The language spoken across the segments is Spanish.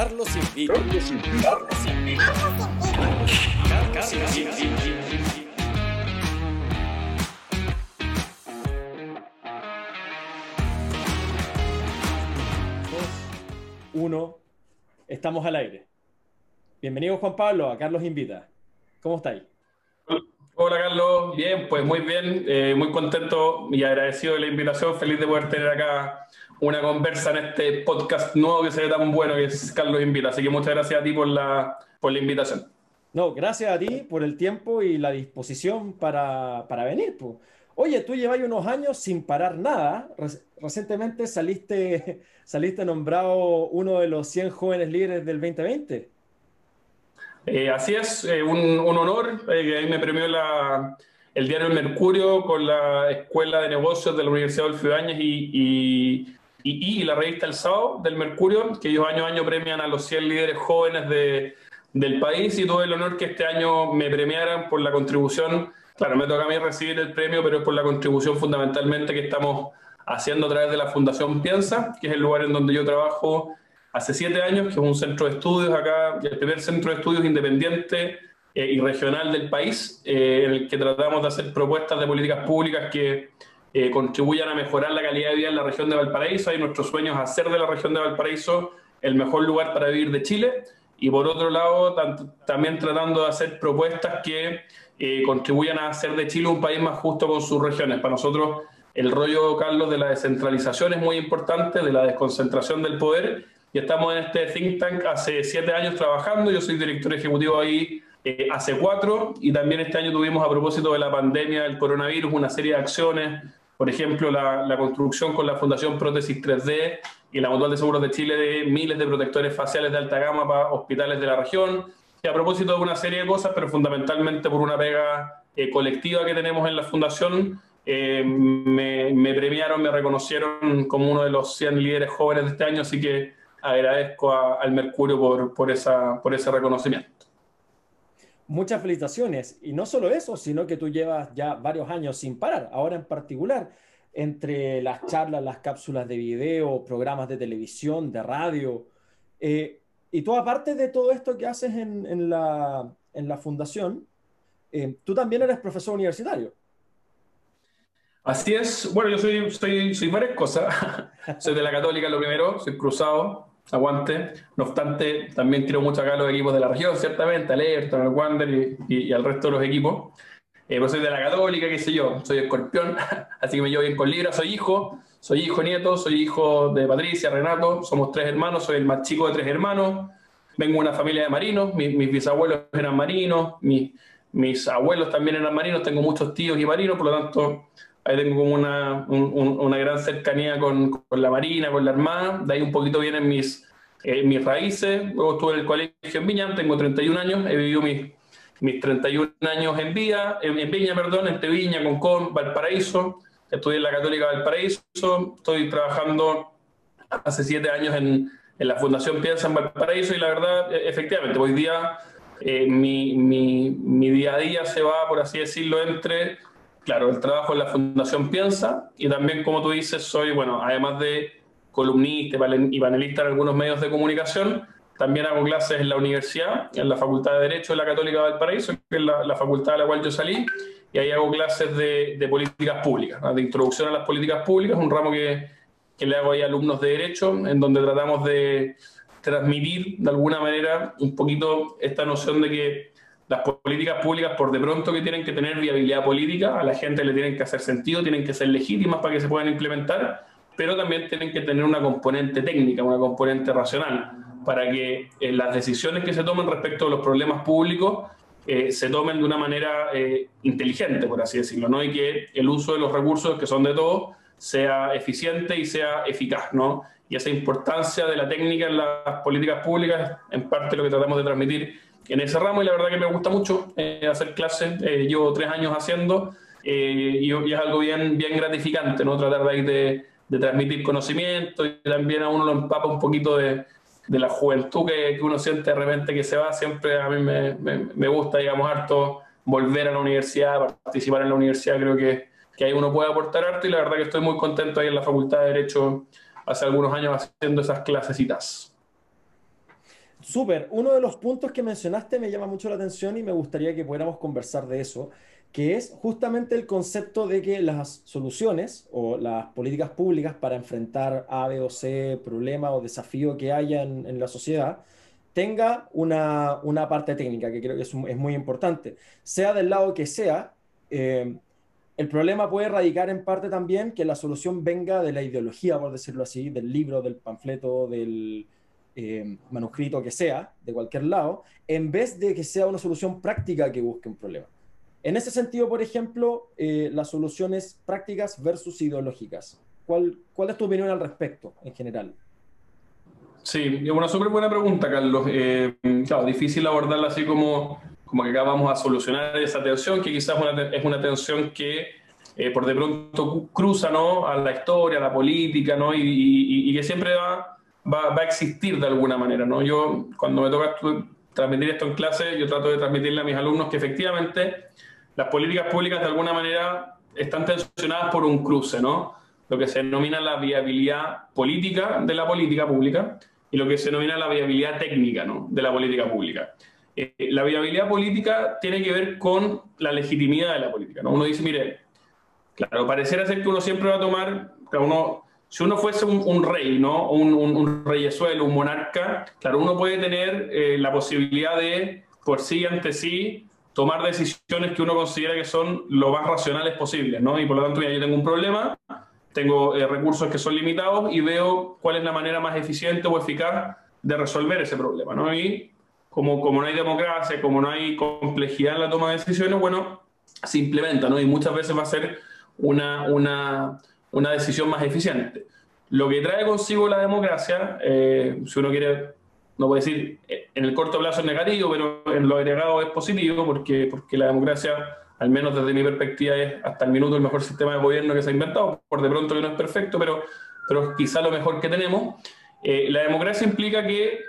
Carlos invita. Carlos invita. Carlos invita. Carlos invita. Uno, estamos al aire. Bienvenido Juan Pablo a Carlos Invita. ¿Cómo estáis? Hola Carlos, bien, pues muy bien, eh, muy contento y agradecido de la invitación, feliz de poder tener acá una conversa en este podcast nuevo que se ve tan bueno que es Carlos Invita. Así que muchas gracias a ti por la, por la invitación. No, gracias a ti por el tiempo y la disposición para, para venir. Pues. Oye, tú llevas unos años sin parar nada. Recientemente saliste, saliste nombrado uno de los 100 jóvenes líderes del 2020. Eh, así es, eh, un, un, honor. Eh, ahí me premió la, el diario El Mercurio con la Escuela de Negocios de la Universidad de Ibáñez y, y, y, la revista El Sábado del Mercurio, que ellos año a año premian a los 100 líderes jóvenes de, del país y tuve el honor que este año me premiaran por la contribución. Claro, me toca a mí recibir el premio, pero es por la contribución fundamentalmente que estamos haciendo a través de la Fundación Piensa, que es el lugar en donde yo trabajo hace siete años, que es un centro de estudios acá, el primer centro de estudios independiente eh, y regional del país, eh, en el que tratamos de hacer propuestas de políticas públicas que eh, contribuyan a mejorar la calidad de vida en la región de Valparaíso. Y nuestro sueño es hacer de la región de Valparaíso el mejor lugar para vivir de Chile. Y por otro lado, también tratando de hacer propuestas que contribuyan a hacer de Chile un país más justo con sus regiones. Para nosotros, el rollo, Carlos, de la descentralización es muy importante, de la desconcentración del poder y estamos en este think tank hace siete años trabajando. Yo soy director ejecutivo ahí eh, hace cuatro y también este año tuvimos a propósito de la pandemia del coronavirus una serie de acciones, por ejemplo la, la construcción con la Fundación Prótesis 3D y la Mutual de Seguros de Chile de miles de protectores faciales de alta gama para hospitales de la región. Y a propósito de una serie de cosas, pero fundamentalmente por una pega eh, colectiva que tenemos en la Fundación, eh, me, me, premiaron, me reconocieron como uno de los 100 líderes jóvenes de este año, así que agradezco al Mercurio por, por, esa, por ese reconocimiento. Muchas felicitaciones. Y no solo eso, sino que tú llevas ya varios años sin parar. Ahora en particular, entre las charlas, las cápsulas de video, programas de televisión, de radio. Eh, y tú, aparte de todo esto que haces en, la, fundación, eh, tú también eres profesor universitario. Así es. Bueno, yo soy, soy, soy varias cosas. soy de la Católica, lo primero, soy cruzado, aguante. No obstante, también quiero mucho acá los equipos de la región, ciertamente, al Everton, al Wander y, y, al resto de los equipos. Eh, pues soy de la Católica, qué sé yo, soy escorpión, así que me llevo bien con Libra, soy hijo, soy hijo nieto, soy hijo de Patricia, Renato, somos tres hermanos, soy el más chico de tres hermanos, vengo de una familia de marinos, mis, mis bisabuelos eran marinos, mis, mis abuelos también eran marinos, tengo muchos tíos y marinos, por lo tanto ahí tengo como una, un, una gran cercanía con, la Marina, con la Armada, de ahí un poquito vienen mis, eh, mis raíces, luego estuve en el colegio en Viña, tengo 31 años, he vivido mis, mis 31 años en, Vía, en, Viña, perdón, entre Viña, Concón, Valparaíso, estudié en la Católica Valparaíso, estoy trabajando hace siete años en, en la Fundación Piensa en Valparaíso y la verdad, e, efectivamente, hoy día eh, mi, mi, mi día a día se va, por así decirlo, entre claro, el trabajo en la Fundación Piensa y también, como tú dices, soy, bueno, además de columnista y panelista en algunos medios de comunicación, también hago clases en la universidad, en la Facultad de Derecho de la Católica de Valparaíso, que es la, facultad a la cual yo salí, y ahí hago clases de, de políticas públicas, de introducción a las políticas públicas, un ramo que, que le hago ahí a alumnos de Derecho, en donde tratamos de transmitir de alguna manera un poquito esta noción de que las políticas públicas, por de pronto que tienen que tener viabilidad política, a la gente le tienen que hacer sentido, tienen que ser legítimas para que se puedan implementar, pero también tienen que tener una componente técnica, una componente racional, para que eh, las decisiones que se tomen respecto a los problemas públicos eh, se tomen de una manera eh, inteligente, por así decirlo, ¿no? y que el uso de los recursos, que son de todos, sea eficiente y sea eficaz. ¿no? Y esa importancia de la técnica en las políticas públicas, en parte lo que tratamos de transmitir en ese ramo y la verdad que me gusta mucho eh, hacer clases, eh, llevo tres años haciendo eh, y, es algo bien, bien gratificante, ¿no? Tratar de, de, de, transmitir conocimiento y también a uno lo empapa un poquito de, de la juventud que, que, uno siente de repente que se va, siempre a mí me, me, me, gusta, digamos, harto volver a la universidad, participar en la universidad, creo que, que ahí uno puede aportar harto y la verdad que estoy muy contento ahí en la Facultad de Derecho hace algunos años haciendo esas clasecitas. Súper. Uno de los puntos que mencionaste me llama mucho la atención y me gustaría que pudiéramos conversar de eso, que es justamente el concepto de que las soluciones o las políticas públicas para enfrentar A, B o C problema o desafío que haya en, la sociedad tenga una, una, parte técnica, que creo que es, muy importante. Sea del lado que sea, eh, el problema puede radicar en parte también que la solución venga de la ideología, por decirlo así, del libro, del panfleto, del, eh, manuscrito que sea, de cualquier lado, en vez de que sea una solución práctica que busque un problema. En ese sentido, por ejemplo, eh, las soluciones prácticas versus ideológicas. ¿Cuál, ¿Cuál es tu opinión al respecto en general? Sí, es una súper buena pregunta, Carlos. Eh, claro, difícil abordarla así como, como que acá vamos a solucionar esa tensión, que quizás es una tensión que por de pronto cruza ¿no? a la historia, a la política, ¿no? y que siempre va va, a existir de alguna manera. ¿no? Yo, cuando me toca transmitir esto en clase, yo trato de transmitirle a mis alumnos que efectivamente las políticas públicas de alguna manera están tensionadas por un cruce, ¿no? Lo que se denomina la viabilidad política de la política pública y lo que se denomina la viabilidad técnica ¿no? de la política pública. Eh, la viabilidad política tiene que ver con la legitimidad de la política. ¿no? Uno dice, mire, claro, pareciera ser que uno siempre va a tomar, uno si uno fuese un, rey, ¿no? Un, un, un, reyesuelo, un monarca, claro, uno puede tener eh, la posibilidad de, por sí ante sí, tomar decisiones que uno considera que son lo más racionales posibles, ¿no? Y por lo tanto, ya yo tengo un problema, tengo eh, recursos que son limitados y veo cuál es la manera más eficiente o eficaz de resolver ese problema, ¿no? Y como, como no hay democracia, como no hay complejidad en la toma de decisiones, bueno, se implementa, ¿no? Y muchas veces va a ser una, una una decisión más eficiente. Lo que trae consigo la democracia, eh, si uno quiere, no puede decir eh, en el corto plazo es negativo, pero en lo agregado es positivo, porque, porque la democracia, al menos desde mi perspectiva, es hasta el minuto el mejor sistema de gobierno que se ha inventado. Por de pronto que no es perfecto, pero, pero quizá lo mejor que tenemos. Eh, la democracia implica que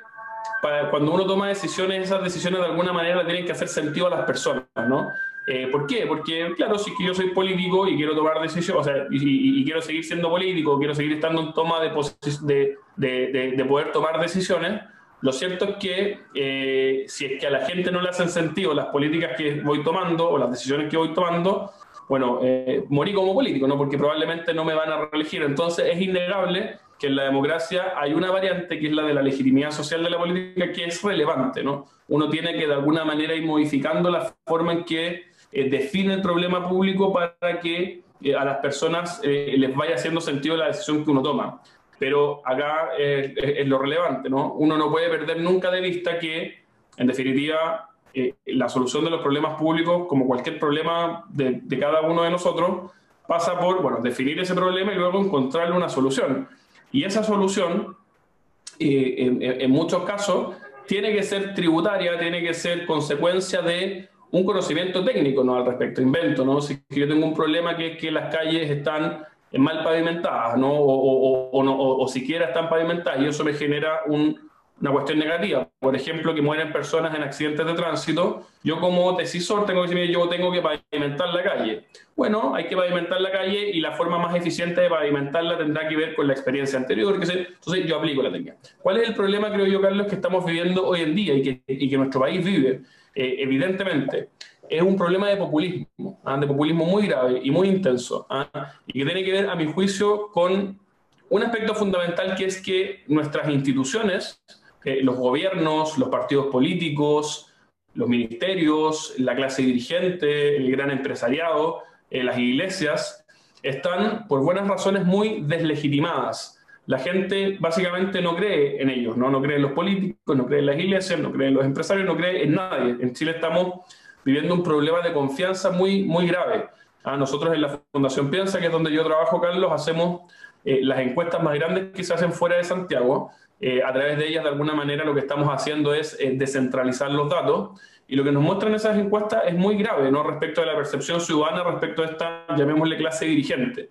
para, cuando uno toma decisiones, esas decisiones de alguna manera tienen que hacer sentido a las personas, ¿no? Eh, ¿Por qué? Porque, claro, si que yo soy político y quiero tomar decisiones, o sea, y, quiero seguir siendo político, quiero seguir estando en toma de, de, de, poder tomar decisiones, lo cierto es que eh, si es que a la gente no le hacen sentido las políticas que voy tomando o las decisiones que voy tomando, bueno, eh, morí como político, ¿no? Porque probablemente no me van a reelegir. Entonces es innegable que en la democracia hay una variante que es la de la legitimidad social de la política que es relevante, ¿no? Uno tiene que de alguna manera ir modificando la forma en que eh, define el problema público para que eh, a las personas eh, les vaya haciendo sentido la decisión que uno toma. Pero acá es lo relevante, ¿no? Uno no puede perder nunca de vista que, en definitiva, la solución de los problemas públicos, como cualquier problema de, de, cada uno de nosotros, pasa por, bueno, definir ese problema y luego encontrarle una solución. Y esa solución, en, en muchos casos, tiene que ser tributaria, tiene que ser consecuencia de un conocimiento técnico ¿no? al respecto, invento, ¿no? Si yo tengo un problema que es que las calles están mal pavimentadas, ¿no? O, o, o, o siquiera están pavimentadas y eso me genera un, una cuestión negativa. Por ejemplo, que mueren personas en accidentes de tránsito. Yo como decisor tengo que decir, yo tengo que pavimentar la calle. Bueno, hay que pavimentar la calle y la forma más eficiente de pavimentarla tendrá que ver con la experiencia anterior. Que entonces yo aplico la técnica. ¿Cuál es el problema, creo yo, Carlos, que estamos viviendo hoy en día y que, y que nuestro país vive? Eh, evidentemente, es un problema de populismo, ¿ah? de populismo muy grave y muy intenso, ¿ah? y que tiene que ver, a mi juicio, con un aspecto fundamental que es que nuestras instituciones, eh, los gobiernos, los partidos políticos, los ministerios, la clase dirigente, el gran empresariado, eh, las iglesias, están por buenas razones muy deslegitimadas. La gente básicamente no cree en ellos, ¿no? no cree en los políticos, no cree en las iglesias, no cree en los empresarios, no cree en nadie. En Chile estamos viviendo un problema de confianza muy, muy grave. A ah, nosotros en la Fundación Piensa, que es donde yo trabajo, Carlos, hacemos eh, las encuestas más grandes que se hacen fuera de Santiago eh, a través de ellas, de alguna manera, lo que estamos haciendo es eh, descentralizar los datos. Y lo que nos muestran esas encuestas es muy grave, ¿no? Respecto a la percepción ciudadana, respecto a esta, llamémosle, clase dirigente.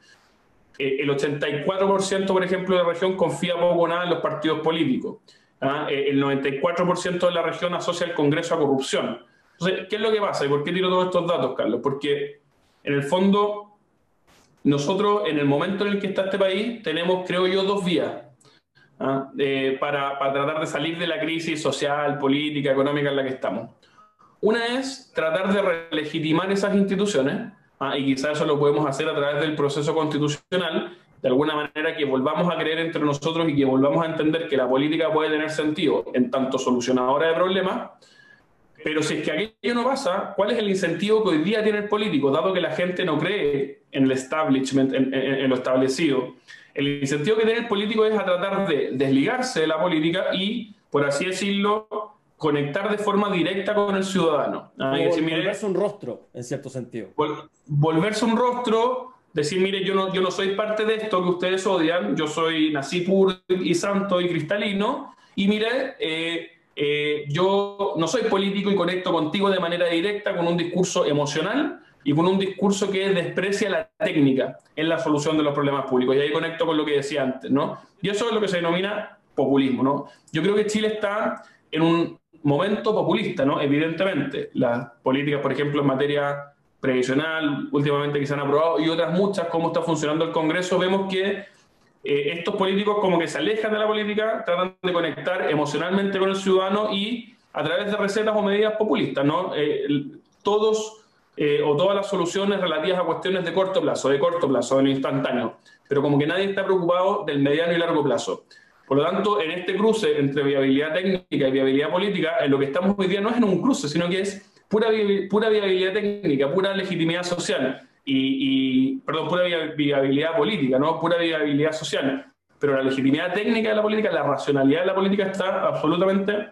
Eh, el 84%, por ejemplo, de la región confía poco o nada en los partidos políticos. ¿ah? el 94% de la región asocia el Congreso a corrupción. Entonces, ¿qué es lo que pasa? ¿Y por qué tiro todos estos datos, Carlos? Porque, en el fondo, nosotros, en el momento en el que está este país, tenemos, creo yo, dos vías ¿ah? Eh, para, para tratar de salir de la crisis social, política, económica en la que estamos. Una es tratar de relegitimar esas instituciones, ¿ah? y quizás eso lo podemos hacer a través del proceso constitucional, de alguna manera que volvamos a creer entre nosotros y que volvamos a entender que la política puede tener sentido en tanto solucionadora de problemas, pero si es que aquello no pasa, ¿cuál es el incentivo que hoy día tiene el político, dado que la gente no cree en el establishment, en, lo establecido? El incentivo que tiene el político es a tratar de desligarse de la política y, por así decirlo, conectar de forma directa con el ciudadano. ¿Ah? volverse un rostro, en cierto sentido. volverse un rostro, decir, mire, yo no, yo no soy parte de esto que ustedes odian, yo soy nací puro y santo y cristalino, y mire, eh, eh, yo no soy político y conecto contigo de manera directa con un discurso emocional y con un discurso que desprecia la técnica en la solución de los problemas públicos. Y ahí conecto con lo que decía antes, ¿no? Y eso es lo que se denomina populismo, ¿no? Yo creo que Chile está en un momento populista, ¿no? Evidentemente, las políticas, por ejemplo, en materia previsional, últimamente que se han aprobado, y otras muchas, cómo está funcionando el Congreso, vemos que eh, estos políticos como que se alejan de la política, tratan de conectar emocionalmente con el ciudadano y a través de recetas o medidas populistas, ¿no? Eh, todos eh, o todas las soluciones relativas a cuestiones de corto plazo, de corto plazo, de lo instantáneo, pero como que nadie está preocupado del mediano y largo plazo. Por lo tanto, en este cruce entre viabilidad técnica y viabilidad política, en lo que estamos hoy día no es en un cruce, sino que es pura, viabilidad técnica, pura legitimidad social y, perdón, pura viabilidad política, no pura viabilidad social. Pero la legitimidad técnica de la política, la racionalidad de la política está absolutamente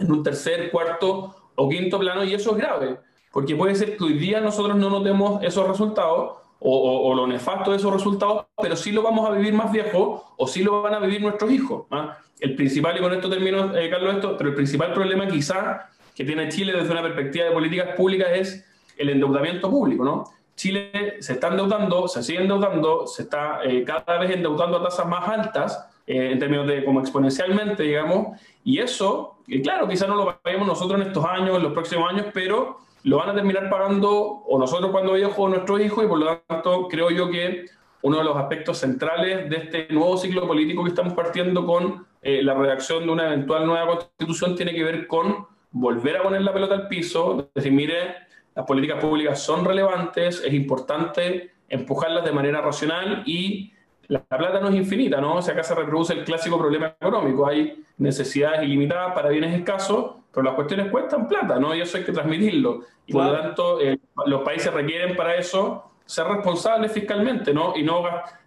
en un tercer, cuarto o quinto plano y eso es grave, porque puede ser que hoy día nosotros no notemos esos resultados o, lo nefasto de esos resultados, pero sí lo vamos a vivir más viejo o sí lo van a vivir nuestros hijos. ¿ah? El principal, y con esto termino, eh, Carlos, esto, pero el principal problema quizá que tiene Chile desde una perspectiva de políticas públicas es el endeudamiento público, ¿no? Chile se está endeudando, se sigue endeudando, se está eh, cada vez endeudando a tasas más altas, eh, en términos de como exponencialmente, digamos, y eso, claro, quizás no lo paguemos nosotros en estos años, en los próximos años, pero lo van a terminar pagando o nosotros cuando viejos o nuestros hijos, y por lo tanto creo yo que uno de los aspectos centrales de este nuevo ciclo político que estamos partiendo con eh, la redacción de una eventual nueva constitución tiene que ver con volver a poner la pelota al piso, decir, mire, las políticas públicas son relevantes, es importante empujarlas de manera racional y la plata no es infinita, ¿no? O sea, acá se reproduce el clásico problema económico, hay necesidades ilimitadas para bienes escasos, pero las cuestiones cuestan plata, ¿no? Y eso hay que transmitirlo. Y por lo tanto, eh, los países requieren para eso ser responsables fiscalmente, ¿no? Y no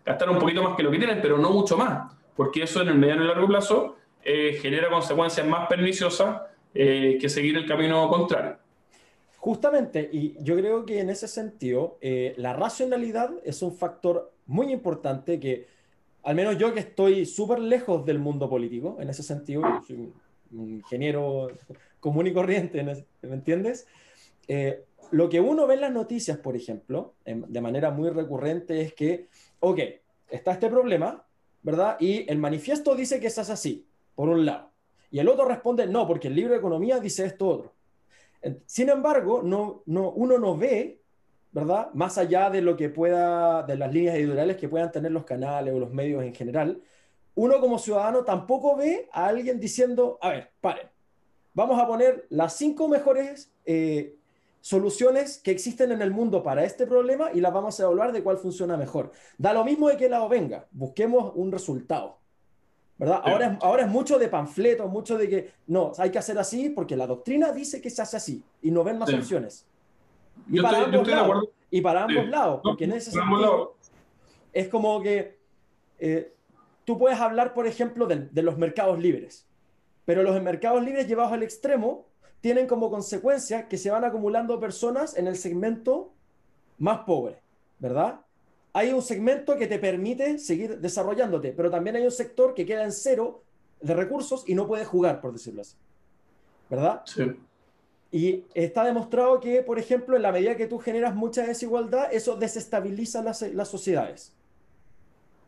gastar un poquito más que lo que tienen, pero no mucho más, porque eso en el mediano y largo plazo eh, genera consecuencias más perniciosas eh, que seguir el camino contrario. Justamente, y yo creo que en ese sentido, eh, la racionalidad es un factor muy importante que, al menos yo que estoy súper lejos del mundo político, en ese sentido, soy un ingeniero común y corriente, ¿me entiendes? Eh, lo que uno ve en las noticias, por ejemplo, de manera muy recurrente, es que, ok, está este problema, ¿verdad? Y el manifiesto dice que es así, por un lado. Y el otro responde, no, porque el libro de economía dice esto otro. Sin embargo, no, no, uno no ve, ¿verdad? Más allá de lo que pueda, de las líneas editoriales que puedan tener los canales o los medios en general, uno como ciudadano tampoco ve a alguien diciendo, a ver, paren, vamos a poner las cinco mejores eh, soluciones que existen en el mundo para este problema y las vamos a evaluar de cuál funciona mejor. Da lo mismo de qué lado venga, busquemos un resultado. ¿verdad? Ahora, es, ahora es mucho de panfletos, mucho de que no, hay que hacer así porque la doctrina dice que se hace así y no ven más opciones. Y para, ambos lados, y para ambos lados, porque en ese sentido es como que eh, tú puedes hablar, por ejemplo, de, de los mercados libres, pero los mercados libres llevados al extremo tienen como consecuencia que se van acumulando personas en el segmento más pobre, ¿verdad? hay un segmento que te permite seguir desarrollándote, pero también hay un sector que queda en cero de recursos y no puede jugar, por decirlo así. ¿Verdad? Sí. Y está demostrado que, por ejemplo, en la medida que tú generas mucha desigualdad, eso desestabiliza las, sociedades.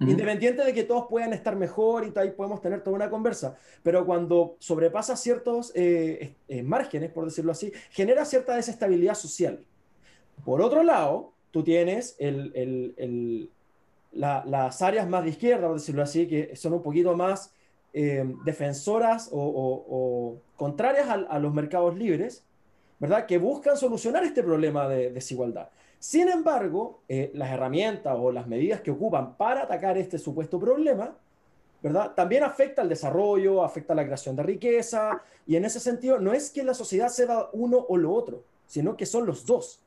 Independiente de que todos puedan estar mejor y ahí podemos tener toda una conversa, pero cuando sobrepasa ciertos eh, eh, márgenes, por decirlo así, genera cierta desestabilidad social. Por otro lado, tú tienes el, las áreas más de izquierda, por decirlo así, que son un poquito más eh, defensoras o, contrarias a, los mercados libres, ¿verdad? Que buscan solucionar este problema de desigualdad. Sin embargo, eh, las herramientas o las medidas que ocupan para atacar este supuesto problema, ¿verdad? También afecta al desarrollo, afecta a la creación de riqueza, y en ese sentido no es que la sociedad sea uno o lo otro, sino que son los dos.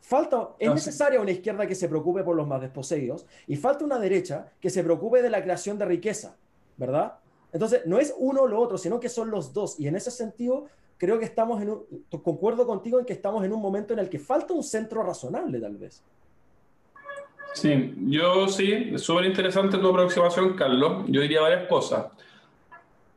Falta, es necesaria una izquierda que se preocupe por los más desposeídos y falta una derecha que se preocupe de la creación de riqueza, ¿verdad? Entonces, no es uno o lo otro, sino que son los dos. Y en ese sentido, creo que estamos en un, contigo en que estamos en un momento en el que falta un centro razonable, tal vez. Sí, yo sí, es súper interesante tu aproximación, Carlos. Yo diría varias cosas.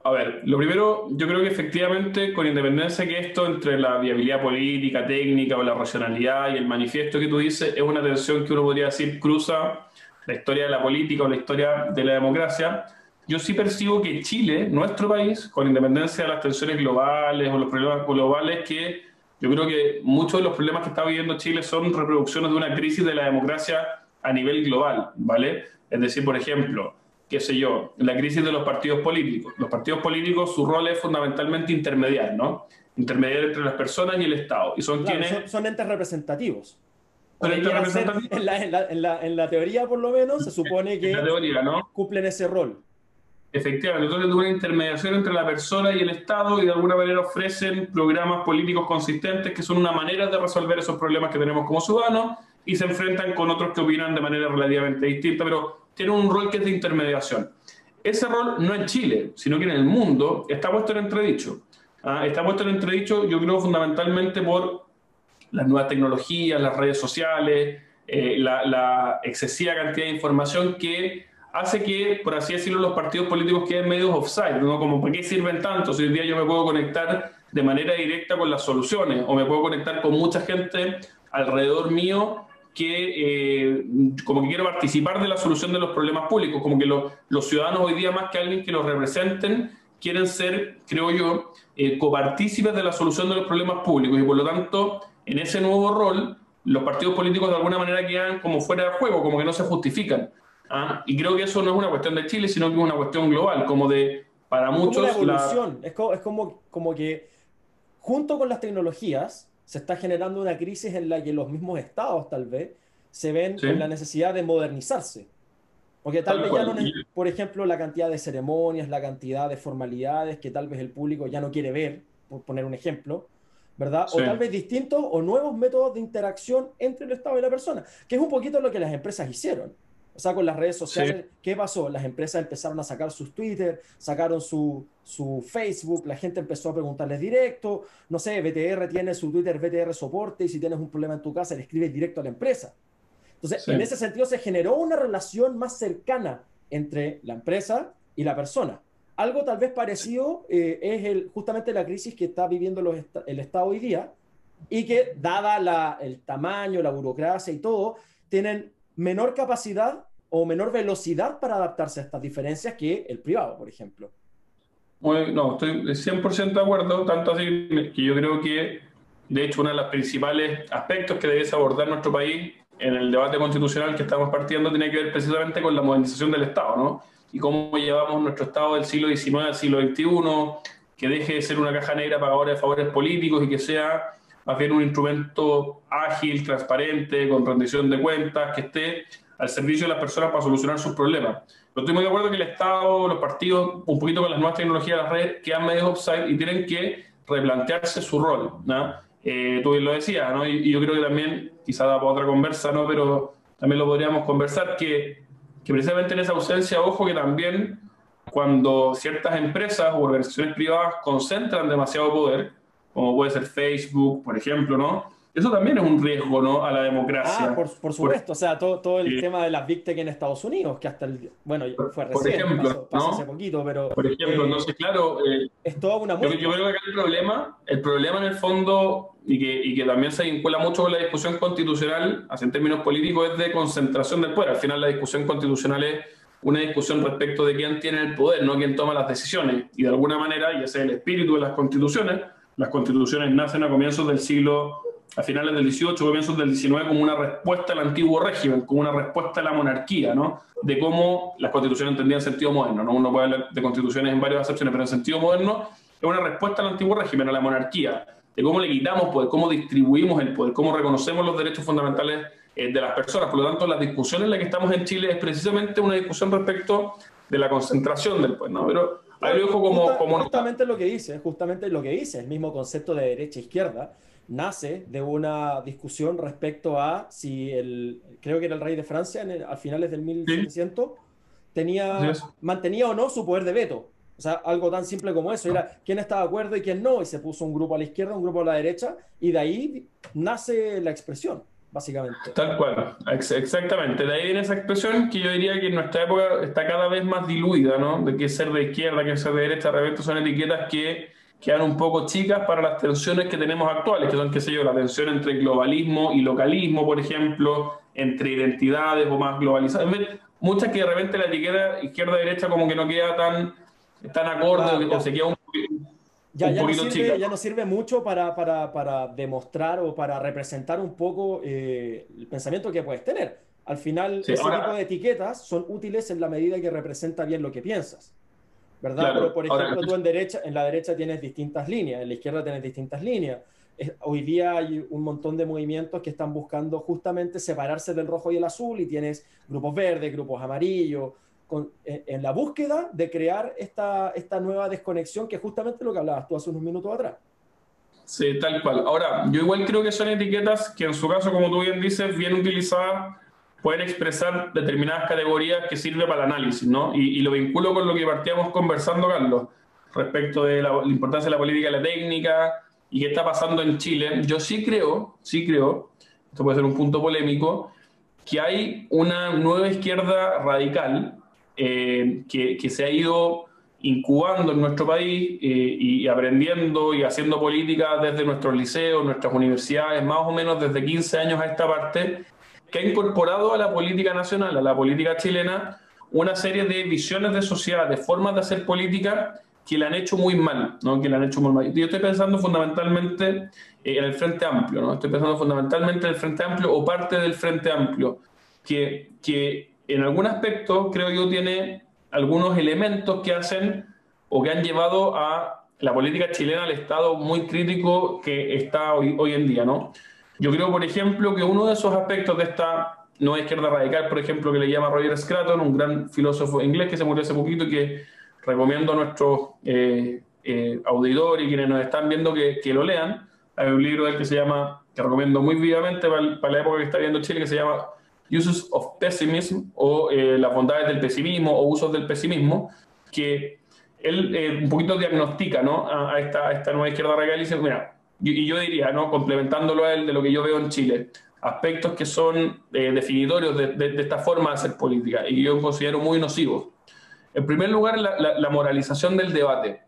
A ver, lo primero, yo creo que efectivamente, con independencia que esto entre la viabilidad política, técnica o la racionalidad y el manifiesto que tú dices, es una tensión que uno podría decir cruza la historia de la política o la historia de la democracia, yo sí percibo que Chile, nuestro país, con independencia de las tensiones globales o los problemas globales, que yo creo que muchos de los problemas que está viviendo Chile son reproducciones de una crisis de la democracia a nivel global, ¿vale? Es decir, por ejemplo, qué sé yo, la crisis de los partidos políticos. Los partidos políticos, su rol es fundamentalmente intermediar, ¿no? Intermediar entre las personas y el Estado. Y son quienes... Son, entes representativos. En, la, en, la, teoría, por lo menos, se supone que ¿no? cumplen ese rol. Efectivamente, entonces una intermediación entre la persona y el Estado y de alguna manera ofrecen programas políticos consistentes que son una manera de resolver esos problemas que tenemos como ciudadanos y se enfrentan con otros que opinan de manera relativamente distinta, pero tiene un rol que es de intermediación. Ese rol no en Chile, sino que en el mundo está puesto en entredicho. ¿ah? Está puesto en entredicho, yo creo, fundamentalmente por las nuevas tecnologías, las redes sociales, eh, la, excesiva cantidad de información que hace que, por así decirlo, los partidos políticos queden medios offside, ¿no? Como, ¿para qué sirven tanto si hoy día yo me puedo conectar de manera directa con las soluciones o me puedo conectar con mucha gente alrededor mío que eh, como que quiero participar de la solución de los problemas públicos, como que los ciudadanos hoy día más que alguien que los representen quieren ser, creo yo, eh, copartícipes de la solución de los problemas públicos y por lo tanto en ese nuevo rol los partidos políticos de alguna manera quedan como fuera de juego, como que no se justifican. ¿Ah? Y creo que eso no es una cuestión de Chile, sino que es una cuestión global, como de, para muchos... Es como evolución, es, es como, como que junto con las tecnologías, se está generando una crisis en la que los mismos estados tal vez se ven en la necesidad de modernizarse. Porque tal, vez ya no, por ejemplo, la cantidad de ceremonias, la cantidad de formalidades que tal vez el público ya no quiere ver, por poner un ejemplo, ¿verdad? O tal vez distintos o nuevos métodos de interacción entre el Estado y la persona, que es un poquito lo que las empresas hicieron. O sea, con las redes sociales, ¿qué pasó? Las empresas empezaron a sacar sus Twitter, sacaron su, su, Facebook, la gente empezó a preguntarles directo. No sé, BTR tiene su Twitter BTR soporte y si tienes un problema en tu casa le escribes directo a la empresa. Entonces, en ese sentido se generó una relación más cercana entre la empresa y la persona. Algo tal vez parecido eh, es el, justamente la crisis que está viviendo los el Estado hoy día y que, dada la, el tamaño, la burocracia y todo, tienen menor capacidad o menor velocidad para adaptarse a estas diferencias que el privado, por ejemplo. no, estoy 100% de acuerdo, tanto así que yo creo que, de hecho, uno de los principales aspectos que debe abordar nuestro país en el debate constitucional que estamos partiendo tiene que ver precisamente con la modernización del Estado, ¿no? Y cómo llevamos nuestro Estado del siglo XIX al siglo XXI, que deje de ser una caja negra pagadora de favores políticos y que sea más bien un instrumento ágil, transparente, con rendición de cuentas, que esté al servicio de las personas para solucionar sus problemas. Pero estoy muy de acuerdo que el Estado, los partidos, un poquito con las nuevas tecnologías de las redes, quedan medio offside y tienen que replantearse su rol. ¿no? Eh, tú lo decías, ¿no? y, yo creo que también, quizá da para otra conversa, ¿no? pero también lo podríamos conversar, que, que precisamente en esa ausencia, ojo que también cuando ciertas empresas u organizaciones privadas concentran demasiado poder, como puede ser Facebook, por ejemplo, ¿no? Eso también es un riesgo, ¿no? A la democracia. Ah, por, por supuesto. o sea, todo, todo el tema de las Big Tech en Estados Unidos, que hasta el. Bueno, fue recién, por ejemplo, pasó, hace poquito, pero. Por ejemplo, eh, entonces, claro. Eh, es toda una yo, yo, creo que acá el problema, el problema en el fondo, y que, y que también se vincula mucho con la discusión constitucional, así en términos políticos, es de concentración del poder. Al final, la discusión constitucional es una discusión respecto de quién tiene el poder, no quién toma las decisiones. Y de alguna manera, y ese es el espíritu de las constituciones, las constituciones nacen a comienzos del siglo a finales del 18, comienzos del 19, como una respuesta al antiguo régimen, como una respuesta a la monarquía, ¿no? De cómo las constituciones entendían en sentido moderno, ¿no? Uno puede hablar de constituciones en varias acepciones, pero en sentido moderno es una respuesta al antiguo régimen, a la monarquía, de cómo le quitamos poder, cómo distribuimos el poder, cómo reconocemos los derechos fundamentales eh, de las personas. Por lo tanto, la discusión en la que estamos en Chile es precisamente una discusión respecto de la concentración del poder, ¿no? Pero ahí lo como, como... Justamente lo que dice, justamente lo que dice, el mismo concepto de derecha-izquierda, nace de una discusión respecto a si el, creo que era el rey de Francia en a finales del 1700, tenía, mantenía o no su poder de veto. O sea, algo tan simple como eso, era quién estaba de acuerdo y quién no, y se puso un grupo a la izquierda, un grupo a la derecha, y de ahí nace la expresión, básicamente. Tal cual, exactamente. De ahí viene esa expresión que yo diría que en nuestra época está cada vez más diluida, ¿no? De que ser de izquierda, que ser de derecha, de repente son etiquetas que quedan un poco chicas para las tensiones que tenemos actuales, que son, qué sé yo, la tensión entre globalismo y localismo, por ejemplo, entre identidades o más globalizadas. Muchas que de repente la etiqueta izquierda-derecha como que no queda tan, tan acorde o se queda un, ya, no sirve, ya no sirve mucho para, para, para, demostrar o para representar un poco eh, el pensamiento que puedes tener. Al final, ese tipo de etiquetas son útiles en la medida que representa bien lo que piensas. ¿verdad? Pero, por ejemplo, tú en, derecha, en la derecha tienes distintas líneas, en la izquierda tienes distintas líneas. hoy día hay un montón de movimientos que están buscando justamente separarse del rojo y el azul y tienes grupos verdes, grupos amarillos, con, en, la búsqueda de crear esta, esta nueva desconexión que es justamente lo que hablabas tú hace unos minutos atrás. Sí, tal cual. Ahora, yo igual creo que son etiquetas que en su caso, como tú bien dices, bien utilizadas pueden expresar determinadas categorías que sirven para el análisis, ¿no? Y, lo vinculo con lo que partíamos conversando, Carlos, respecto de la, importancia de la política y la técnica y qué está pasando en Chile. Yo sí creo, sí creo, esto puede ser un punto polémico, que hay una nueva izquierda radical eh, que, que, se ha ido incubando en nuestro país eh, y aprendiendo y haciendo política desde nuestros liceos, nuestras universidades, más o menos desde 15 años a esta parte, que ha incorporado a la política nacional, a la política chilena, una serie de visiones de sociedad, de formas de hacer política que la han hecho muy mal, ¿no? Que la han hecho muy mal. Yo estoy pensando fundamentalmente eh, en el Frente Amplio, ¿no? Estoy pensando fundamentalmente en el Frente Amplio o parte del Frente Amplio, que, que en algún aspecto creo yo tiene algunos elementos que hacen o que han llevado a la política chilena al estado muy crítico que está hoy, hoy en día, ¿no? Yo creo, por ejemplo, que uno de esos aspectos de esta nueva izquierda radical, por ejemplo, que le llama Roger Scruton, un gran filósofo inglés que se murió hace poquito y que recomiendo a nuestros eh, eh, auditores y quienes nos están viendo que, lo lean. Hay un libro del que se llama, que recomiendo muy vivamente para, la época que está viendo Chile, que se llama Uses of Pessimism o eh, las bondades del pesimismo o usos del pesimismo, que él un poquito diagnostica ¿no? a, esta, esta nueva izquierda radical y dice, mira, y yo diría, ¿no? complementándolo a él de lo que yo veo en Chile, aspectos que son eh, definitorios de, esta forma de hacer política y yo considero muy nocivos. En primer lugar, la, moralización del debate,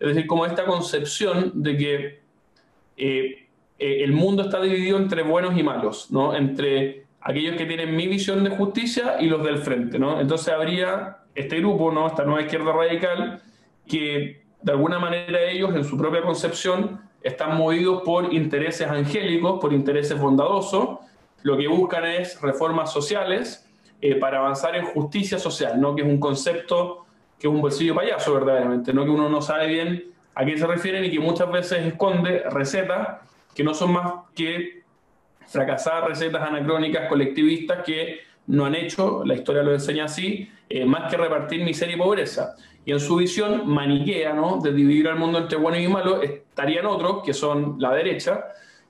es decir, como esta concepción de que eh, eh, el mundo está dividido entre buenos y malos, ¿no? entre aquellos que tienen mi visión de justicia y los del frente. ¿no? Entonces habría este grupo, ¿no? esta nueva izquierda radical, que de alguna manera ellos en su propia concepción están movidos por intereses angélicos, por intereses bondadosos, lo que buscan es reformas sociales eh, para avanzar en justicia social, ¿no? que es un concepto que es un bolsillo payaso verdaderamente, ¿no? que uno no sabe bien a qué se refieren y que muchas veces esconde recetas que no son más que fracasadas recetas anacrónicas colectivistas que no han hecho, la historia lo enseña así, eh, más que repartir miseria y pobreza. Y en su visión maniquea, ¿no? de dividir al mundo entre buenos y malos, estarían otros, que son la derecha,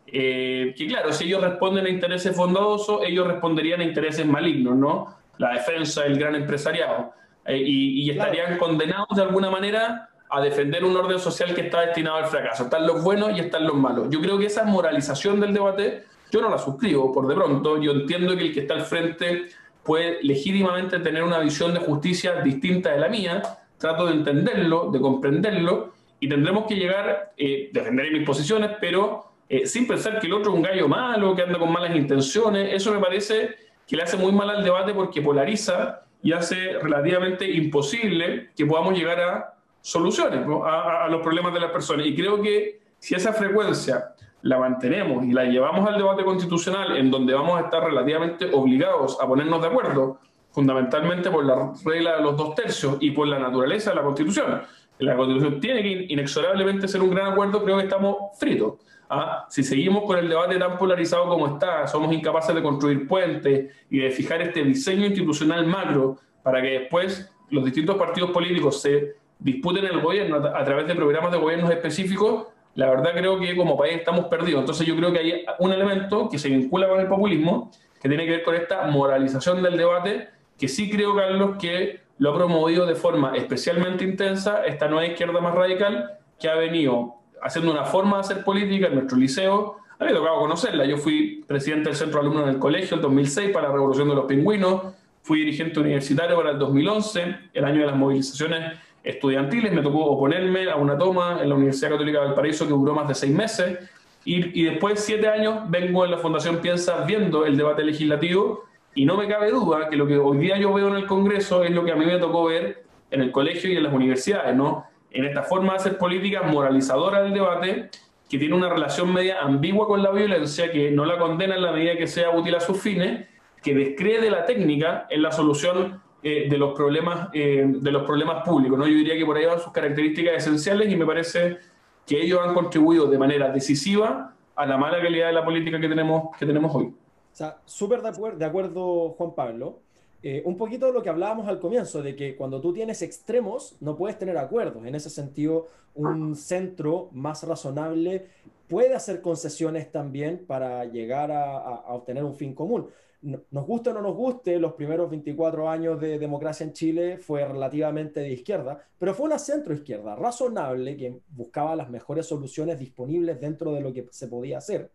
eh, que claro, si ellos responden a intereses bondadosos, ellos responderían a intereses malignos, ¿no? La defensa del gran empresariado. Eh, y, estarían condenados de alguna manera a defender un orden social que está destinado al fracaso. Están los buenos y están los malos. Yo creo que esa moralización del debate, yo no la suscribo por de pronto. Yo entiendo que el que está al frente puede legítimamente tener una visión de justicia distinta de la mía, trato de entenderlo, de comprenderlo, y tendremos que llegar, eh, defender mis posiciones, pero eh, sin pensar que el otro es un gallo malo, que anda con malas intenciones. Eso me parece que le hace muy mal al debate porque polariza y hace relativamente imposible que podamos llegar a soluciones, a, los problemas de las personas. Y creo que si esa frecuencia la mantenemos y la llevamos al debate constitucional en donde vamos a estar relativamente obligados a ponernos de acuerdo, fundamentalmente por la regla de los dos tercios y por la naturaleza de la Constitución. La Constitución tiene que inexorablemente ser un gran acuerdo, creo que estamos fritos. ¿ah? Si seguimos con el debate tan polarizado como está, somos incapaces de construir puentes y de fijar este diseño institucional macro para que después los distintos partidos políticos se disputen el gobierno a, través de programas de gobiernos específicos, la verdad creo que como país estamos perdidos. Entonces yo creo que hay un elemento que se vincula con el populismo, que tiene que ver con esta moralización del debate, que sí creo, Carlos, que lo ha promovido de forma especialmente intensa esta nueva izquierda más radical que ha venido haciendo una forma de hacer política en nuestro liceo. A mí me tocado conocerla. Yo fui presidente del centro de alumnos en el colegio en 2006 para la Revolución de los Pingüinos. Fui dirigente universitario para el 2011, el año de las movilizaciones estudiantiles. Me tocó oponerme a una toma en la Universidad Católica del Paraíso que duró más de seis meses. Y, y después, siete años, vengo en la Fundación Piensa viendo el debate legislativo y no me cabe duda que lo que hoy día yo veo en el Congreso es lo que a mí me tocó ver en el colegio y en las universidades, ¿no? En esta forma de hacer política moralizadora del debate, que tiene una relación media ambigua con la violencia, que no la condena en la medida que sea útil a sus fines, que descree de la técnica en la solución eh, de, los problemas, eh, de los problemas públicos, ¿no? Yo diría que por ahí van sus características esenciales y me parece que ellos han contribuido de manera decisiva a la mala calidad de la política que tenemos, que tenemos hoy. O sea, súper de, acuerdo, Juan Pablo. Eh, un poquito lo que hablábamos al comienzo, de que cuando tú tienes extremos no puedes tener acuerdos. En ese sentido, un centro más razonable puede hacer concesiones también para llegar a, obtener un fin común. Nos guste o no nos guste, los primeros 24 años de democracia en Chile fue relativamente de izquierda, pero fue una centroizquierda razonable que buscaba las mejores soluciones disponibles dentro de lo que se podía hacer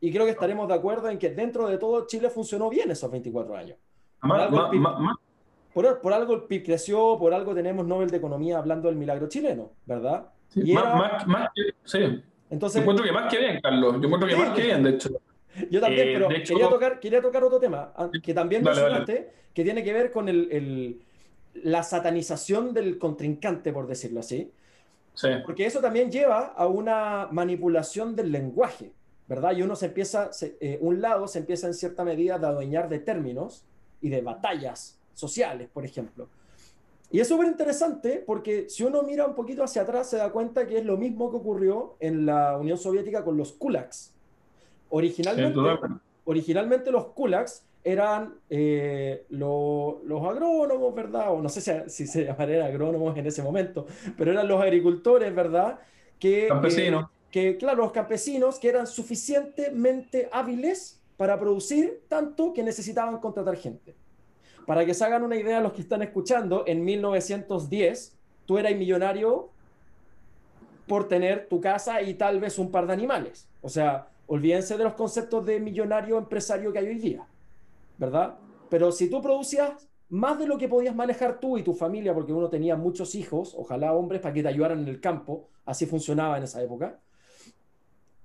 y creo que estaremos de acuerdo en que dentro de todo Chile funcionó bien esos 24 años. Por algo, por, algo el PIB creció, por algo tenemos Nobel de Economía hablando del milagro chileno, ¿verdad? Sí, más, más, que, sí. Entonces, yo encuentro que más que bien, Carlos. Yo encuentro que más que bien, de hecho. Yo también, eh, pero quería, tocar, quería tocar otro tema ah, que también mencionaste, que tiene que ver con el, el, la satanización del contrincante, por decirlo así. Sí. Porque eso también lleva a una manipulación del lenguaje. ¿verdad? Y uno se empieza, eh, un lado se empieza en cierta medida a adueñar de términos y de batallas sociales, por ejemplo. Y es súper interesante porque si uno mira un poquito hacia atrás se da cuenta que es lo mismo que ocurrió en la Unión Soviética con los kulaks. Originalmente, originalmente los kulaks eran eh, los agrónomos, ¿verdad? O no sé si, si se llamarían agrónomos en ese momento, pero eran los agricultores, ¿verdad? Que, Campesinos. Eh, que, claro, los campesinos que eran suficientemente hábiles para producir tanto que necesitaban contratar gente. Para que se hagan una idea los que están escuchando, en 1910 tú eras millonario por tener tu casa y tal vez un par de animales. O sea, olvídense de los conceptos de millonario empresario que hay hoy día, ¿verdad? Pero si tú producías más de lo que podías manejar tú y tu familia, porque uno tenía muchos hijos, ojalá hombres, para que te ayudaran en el campo, así funcionaba en esa época,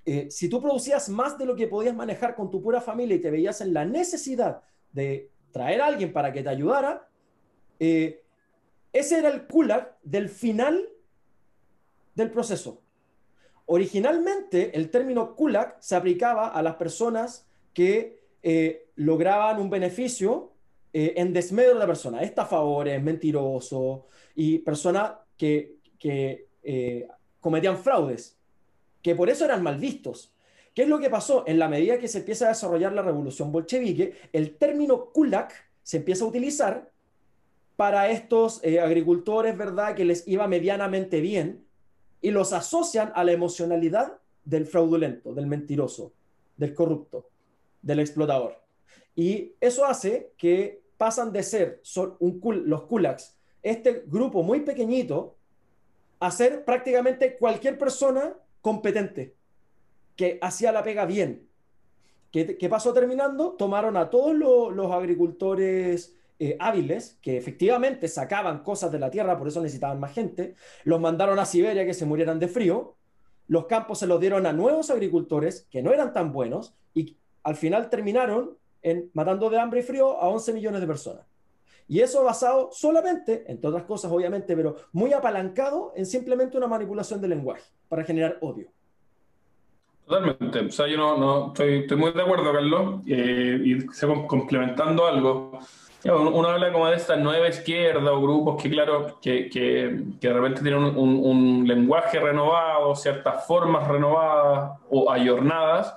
eh, si tú producías más de lo que podías manejar con tu pura familia y te veías en la necesidad de traer a alguien para que te ayudara, eh, ese era el kulak del final del proceso. Originalmente, el término kulak se aplicaba a las personas que eh, lograban un beneficio en desmedro de la persona, estafadores, mentirosos y personas que, que cometían fraudes que por eso eran mal vistos. ¿Qué es lo que pasó? En la medida que se empieza a desarrollar la revolución bolchevique, el término kulak se empieza a utilizar para estos eh, agricultores, ¿verdad?, que les iba medianamente bien y los asocian a la emocionalidad del fraudulento, del mentiroso, del corrupto, del explotador. Y eso hace que pasan de ser un, los kulaks, este grupo muy pequeñito, a ser prácticamente cualquier persona competente, que hacía la pega bien. ¿Qué, pasó terminando? Tomaron a todos los agricultores eh, hábiles, que efectivamente sacaban cosas de la tierra, por eso necesitaban más gente, los mandaron a Siberia que se murieran de frío, los campos se los dieron a nuevos agricultores que no eran tan buenos y al final terminaron en matando de hambre y frío a 11 millones de personas. Y eso basado solamente, entre otras cosas obviamente, pero muy apalancado en simplemente una manipulación del lenguaje para generar odio. Totalmente. O sea, yo no, estoy muy de acuerdo, Carlos, eh, y complementando algo. Uno habla como de esta nueva izquierda o grupos que, claro, que, que, que de repente tienen un, un, un, lenguaje renovado, ciertas formas renovadas o ayornadas,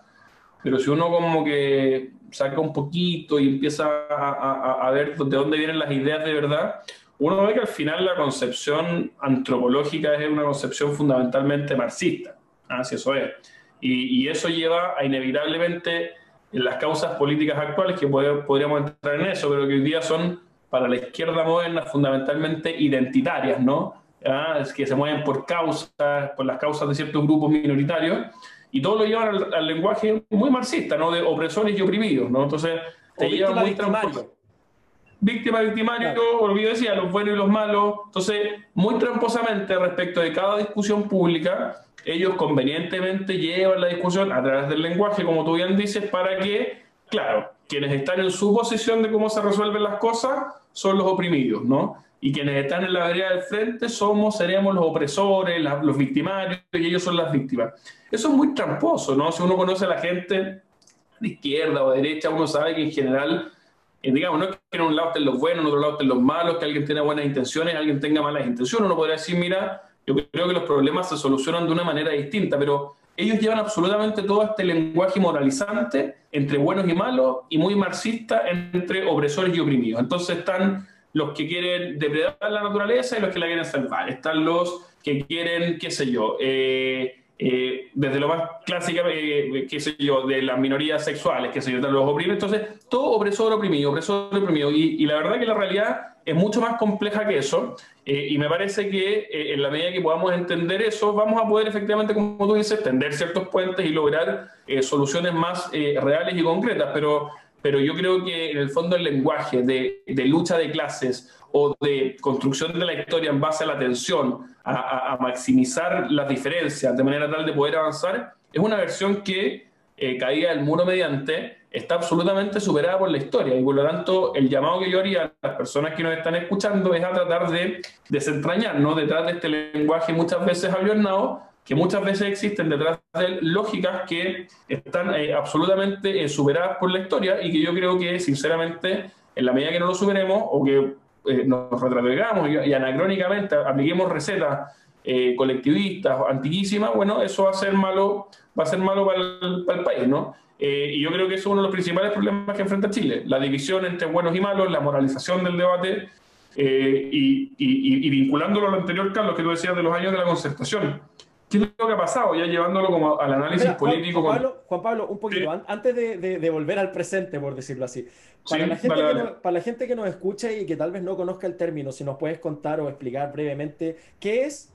pero si uno como que saca un poquito y empieza a, a, a ver de dónde vienen las ideas de verdad, uno ve que al final la concepción antropológica es una concepción fundamentalmente marxista. Así eso es. Y, y, eso lleva a inevitablemente en las causas políticas actuales, que podríamos entrar en eso, pero que hoy día son para la izquierda moderna fundamentalmente identitarias, ¿no? ¿Ah? Es que se mueven por causas, por las causas de ciertos grupos minoritarios, y todo lo llevan al, al lenguaje muy marxista, ¿no? De opresores y oprimidos, ¿no? Entonces, te lleva muy tramposo. Víctima, victimario, claro. olvido decía, los buenos y los malos. Entonces, muy tramposamente respecto de cada discusión pública, ellos convenientemente llevan la discusión a través del lenguaje, como tú bien dices, para que, claro, quienes están en su posición de cómo se resuelven las cosas son los oprimidos, ¿no? Y quienes están en la vereda del frente somos, seríamos los opresores, los victimarios, y ellos son las víctimas. Eso es muy tramposo, ¿no? Si uno conoce a la gente de izquierda o de derecha, uno sabe que en general, eh, digamos, no es que en un lado estén los buenos, en otro lado estén los malos, que alguien tenga buenas intenciones, alguien tenga malas intenciones. Uno podría decir, mira, yo creo que los problemas se solucionan de una manera distinta, pero ellos llevan absolutamente todo este lenguaje moralizante entre buenos y malos y muy marxista entre opresores y oprimidos. Entonces están los que quieren depredar la naturaleza y los que la quieren salvar. Están los que quieren, qué sé yo, eh, eh, desde lo más clásico, eh, qué sé yo, de las minorías sexuales, qué sé yo, de los oprimidos. Entonces, todo opresor, oprimido, opresor, oprimido. Y, y la verdad que la realidad es mucho más compleja que eso. Eh, y me parece que eh, en la medida que podamos entender eso, vamos a poder efectivamente, como tú dices, tender ciertos puentes y lograr eh, soluciones más reales y concretas. Pero, pero yo creo que en el fondo el lenguaje de, de, lucha de clases o de construcción de la historia en base a la tensión, a, a maximizar las diferencias de manera tal de poder avanzar, es una versión que caía del muro mediante está absolutamente superada por la historia y por lo tanto el llamado que yo haría a las personas que nos están escuchando es a tratar de desentrañar, ¿no? Detrás de este lenguaje muchas veces aviornado, que muchas veces existen detrás de lógicas que están eh, absolutamente eh, superadas por la historia y que yo creo que sinceramente en la medida que no lo superemos o que eh, nos retrotraigamos y, anacrónicamente apliquemos recetas colectivistas antiquísimas, bueno, eso va a ser malo, va a ser malo para el, para el país, ¿no? Eh, y yo creo que eso es uno de los principales problemas que enfrenta Chile, la división entre buenos y malos, la moralización del debate eh, y, y, y, vinculándolo a lo anterior, Carlos, que tú decías de los años de la concertación. ¿Qué es lo que ha pasado? Ya llevándolo como al análisis Mira, político. Juan, Pablo, Juan Pablo, un poquito, sí. antes de, de, de, volver al presente, por decirlo así. Para, sí, la gente vale, vale. No, para la gente que nos escucha y que tal vez no conozca el término, si nos puedes contar o explicar brevemente qué es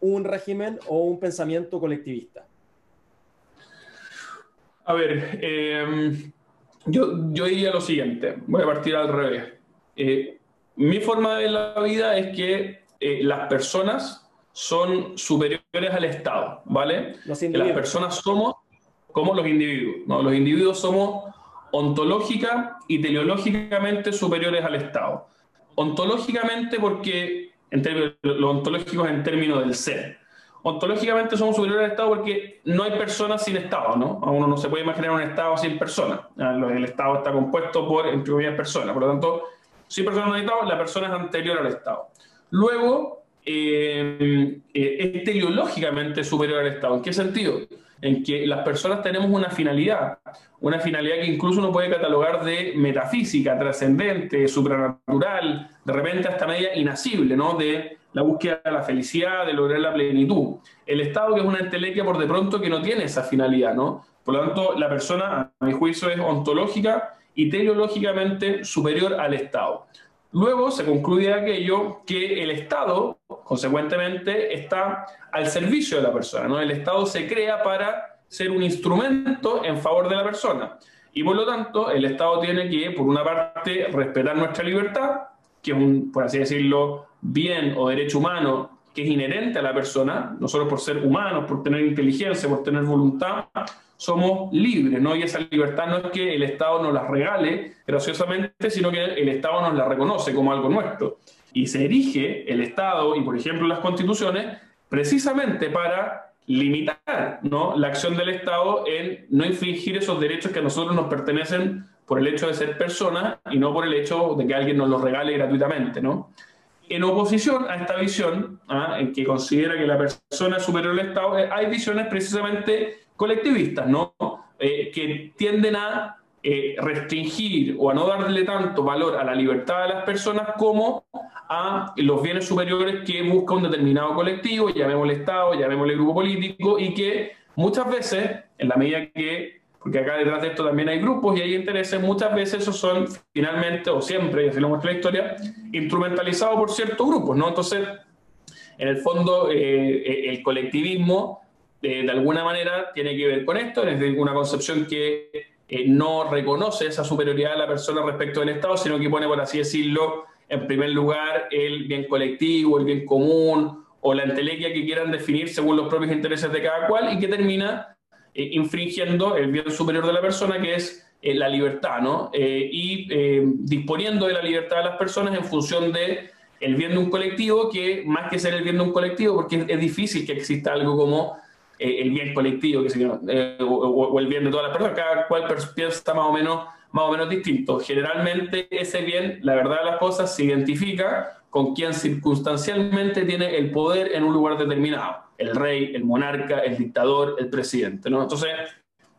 un régimen o un pensamiento colectivista. A ver, eh, yo, yo, diría lo siguiente, voy a partir al revés. Eh, mi forma de ver la vida es que eh, las personas son superiores al Estado, ¿vale? que las personas somos como los individuos, ¿no? Los individuos somos ontológica y teleológicamente superiores al Estado. Ontológicamente porque, en términos, lo ontológico es en términos del ser, ontológicamente somos superiores al Estado porque no hay personas sin Estado, ¿no? Uno no se puede imaginar un Estado sin personas. El Estado está compuesto por, entre comillas, personas. Por lo tanto, sin personas no hay Estado, la persona es anterior al Estado. Luego, eh, eh, es teleológicamente superior al Estado. ¿En qué sentido? En que las personas tenemos una finalidad, una finalidad que incluso uno puede catalogar de metafísica, trascendente, supranatural, de repente hasta media inasible, ¿no? De la búsqueda de la felicidad, de lograr la plenitud. El Estado, que es una entelequia por de pronto que no tiene esa finalidad, ¿no? Por lo tanto, la persona, a mi juicio, es ontológica y teleológicamente superior al Estado. Luego se concluye aquello que el Estado, consecuentemente, está al servicio de la persona, ¿no? El Estado se crea para ser un instrumento en favor de la persona. Y por lo tanto, el Estado tiene que, por una parte, respetar nuestra libertad, que es un, por así decirlo, bien o derecho humano que es inherente a la persona, nosotros por ser humanos, por tener inteligencia, por tener voluntad, somos libres, ¿no? Y esa libertad no es que el Estado nos la regale graciosamente, sino que el Estado nos la reconoce como algo nuestro. Y se erige el Estado y, por ejemplo, las constituciones precisamente para limitar ¿no? la acción del Estado en no infringir esos derechos que a nosotros nos pertenecen por el hecho de ser personas y no por el hecho de que alguien nos los regale gratuitamente. ¿no? En oposición a esta visión, ¿ah? en que considera que la persona es superior al Estado, eh, hay visiones precisamente colectivistas, ¿no? Eh, que tienden a eh, restringir o a no darle tanto valor a la libertad de las personas como a los bienes superiores que busca un determinado colectivo, llamémosle Estado, llamémosle grupo político, y que muchas veces, en la medida que, porque acá detrás de esto también hay grupos y hay intereses, muchas veces esos son finalmente, o siempre, y así lo muestra la historia, instrumentalizados por ciertos grupos, ¿no? Entonces, en el fondo, eh, el colectivismo, de alguna manera, tiene que ver con esto, es una concepción que no reconoce esa superioridad de la persona respecto del Estado, sino que pone, por así decirlo, en primer lugar el bien colectivo, el bien común o la entelequia que quieran definir según los propios intereses de cada cual y que termina eh, infringiendo el bien superior de la persona, que es eh, la libertad, ¿no? Eh, y disponiendo de la libertad de las personas en función de el bien de un colectivo, que más que ser el bien de un colectivo, porque es difícil que exista algo como eh, el bien colectivo, que eh, o, el bien de todas las personas, cada cual piensa más o menos más o menos distinto. Generalmente ese bien, la verdad de las cosas, se identifica con quien circunstancialmente tiene el poder en un lugar determinado, el rey, el monarca, el dictador, el presidente. Entonces,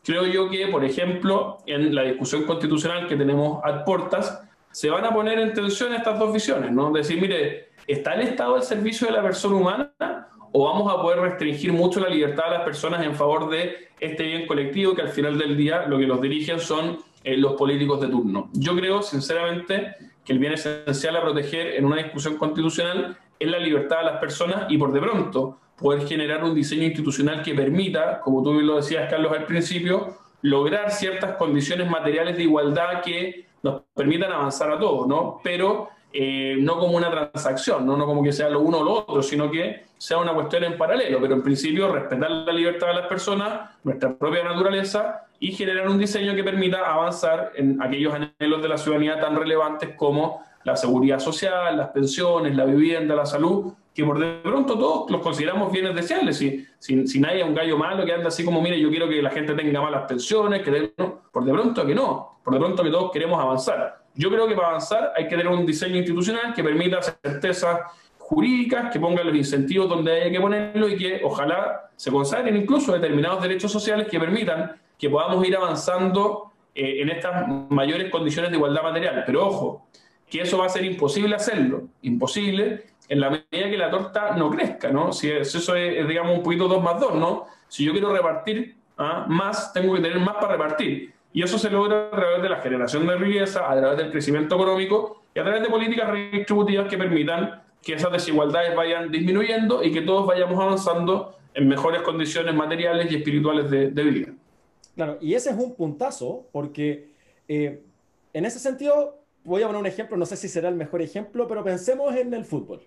creo yo que, por ejemplo, en la discusión constitucional que tenemos a puertas, se van a poner en tensión estas dos visiones, ¿no? Decir, mire, ¿está el Estado al servicio de la persona humana o vamos a poder restringir mucho la libertad de las personas en favor de este bien colectivo que al final del día lo que los dirigen son eh, los políticos de turno. Yo creo, sinceramente, que el bien esencial a proteger en una discusión constitucional es la libertad de las personas y por de pronto poder generar un diseño institucional que permita, como tú lo decías, Carlos, al principio, lograr ciertas condiciones materiales de igualdad que nos permitan avanzar a todos, ¿no? Pero eh, no como una transacción, ¿no? no como que sea lo uno o lo otro, sino que sea una cuestión en paralelo, pero en principio respetar la libertad de las personas, nuestra propia naturaleza y generar un diseño que permita avanzar en aquellos anhelos de la ciudadanía tan relevantes como la seguridad social, las pensiones, la vivienda, la salud, que por de pronto todos los consideramos bienes deseables. Si, si, si nadie es un gallo malo que anda así como, mire, yo quiero que la gente tenga malas pensiones, que por de pronto que no, por de pronto que todos queremos avanzar. Yo creo que para avanzar hay que tener un diseño institucional que permita certezas jurídicas, que ponga los incentivos donde haya que ponerlo y que ojalá se consagren incluso determinados derechos sociales que permitan que podamos ir avanzando eh, en estas mayores condiciones de igualdad material. Pero ojo, que eso va a ser imposible hacerlo, imposible en la medida que la torta no crezca, ¿no? Si, eso es, digamos, un poquito dos más dos, ¿no? Si yo quiero repartir ¿ah? más, tengo que tener más para repartir. Y eso se logra a través de la generación de riqueza, a través del crecimiento económico y a través de políticas redistributivas que permitan que esas desigualdades vayan disminuyendo y que todos vayamos avanzando en mejores condiciones materiales y espirituales de, vida. Claro, y ese es un puntazo, porque eh, en ese sentido, voy a poner un ejemplo, no sé si será el mejor ejemplo, pero pensemos en el fútbol.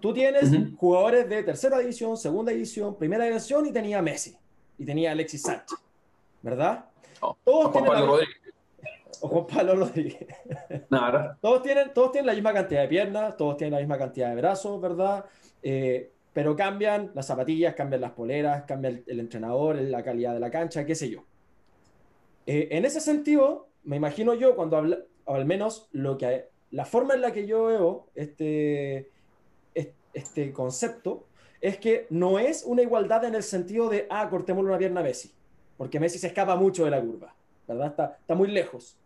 Tú tienes jugadores de tercera división, segunda división, primera división y tenía Messi y tenía Alexis Sánchez, ¿verdad? todos Juan Pablo Rodríguez. O Juan Pablo Rodríguez. todos, tienen, todos tienen la misma cantidad de piernas, todos tienen la misma cantidad de brazos, ¿verdad? Eh, pero cambian las zapatillas, cambian las poleras, cambia el, entrenador, la calidad de la cancha, qué sé yo. Eh, en ese sentido, me imagino yo cuando habla, o al menos lo que la forma en la que yo veo este, este concepto es que no es una igualdad en el sentido de, ah, cortémosle una pierna a Messi porque Messi se escapa mucho de la curva, ¿verdad? Está, está muy lejos.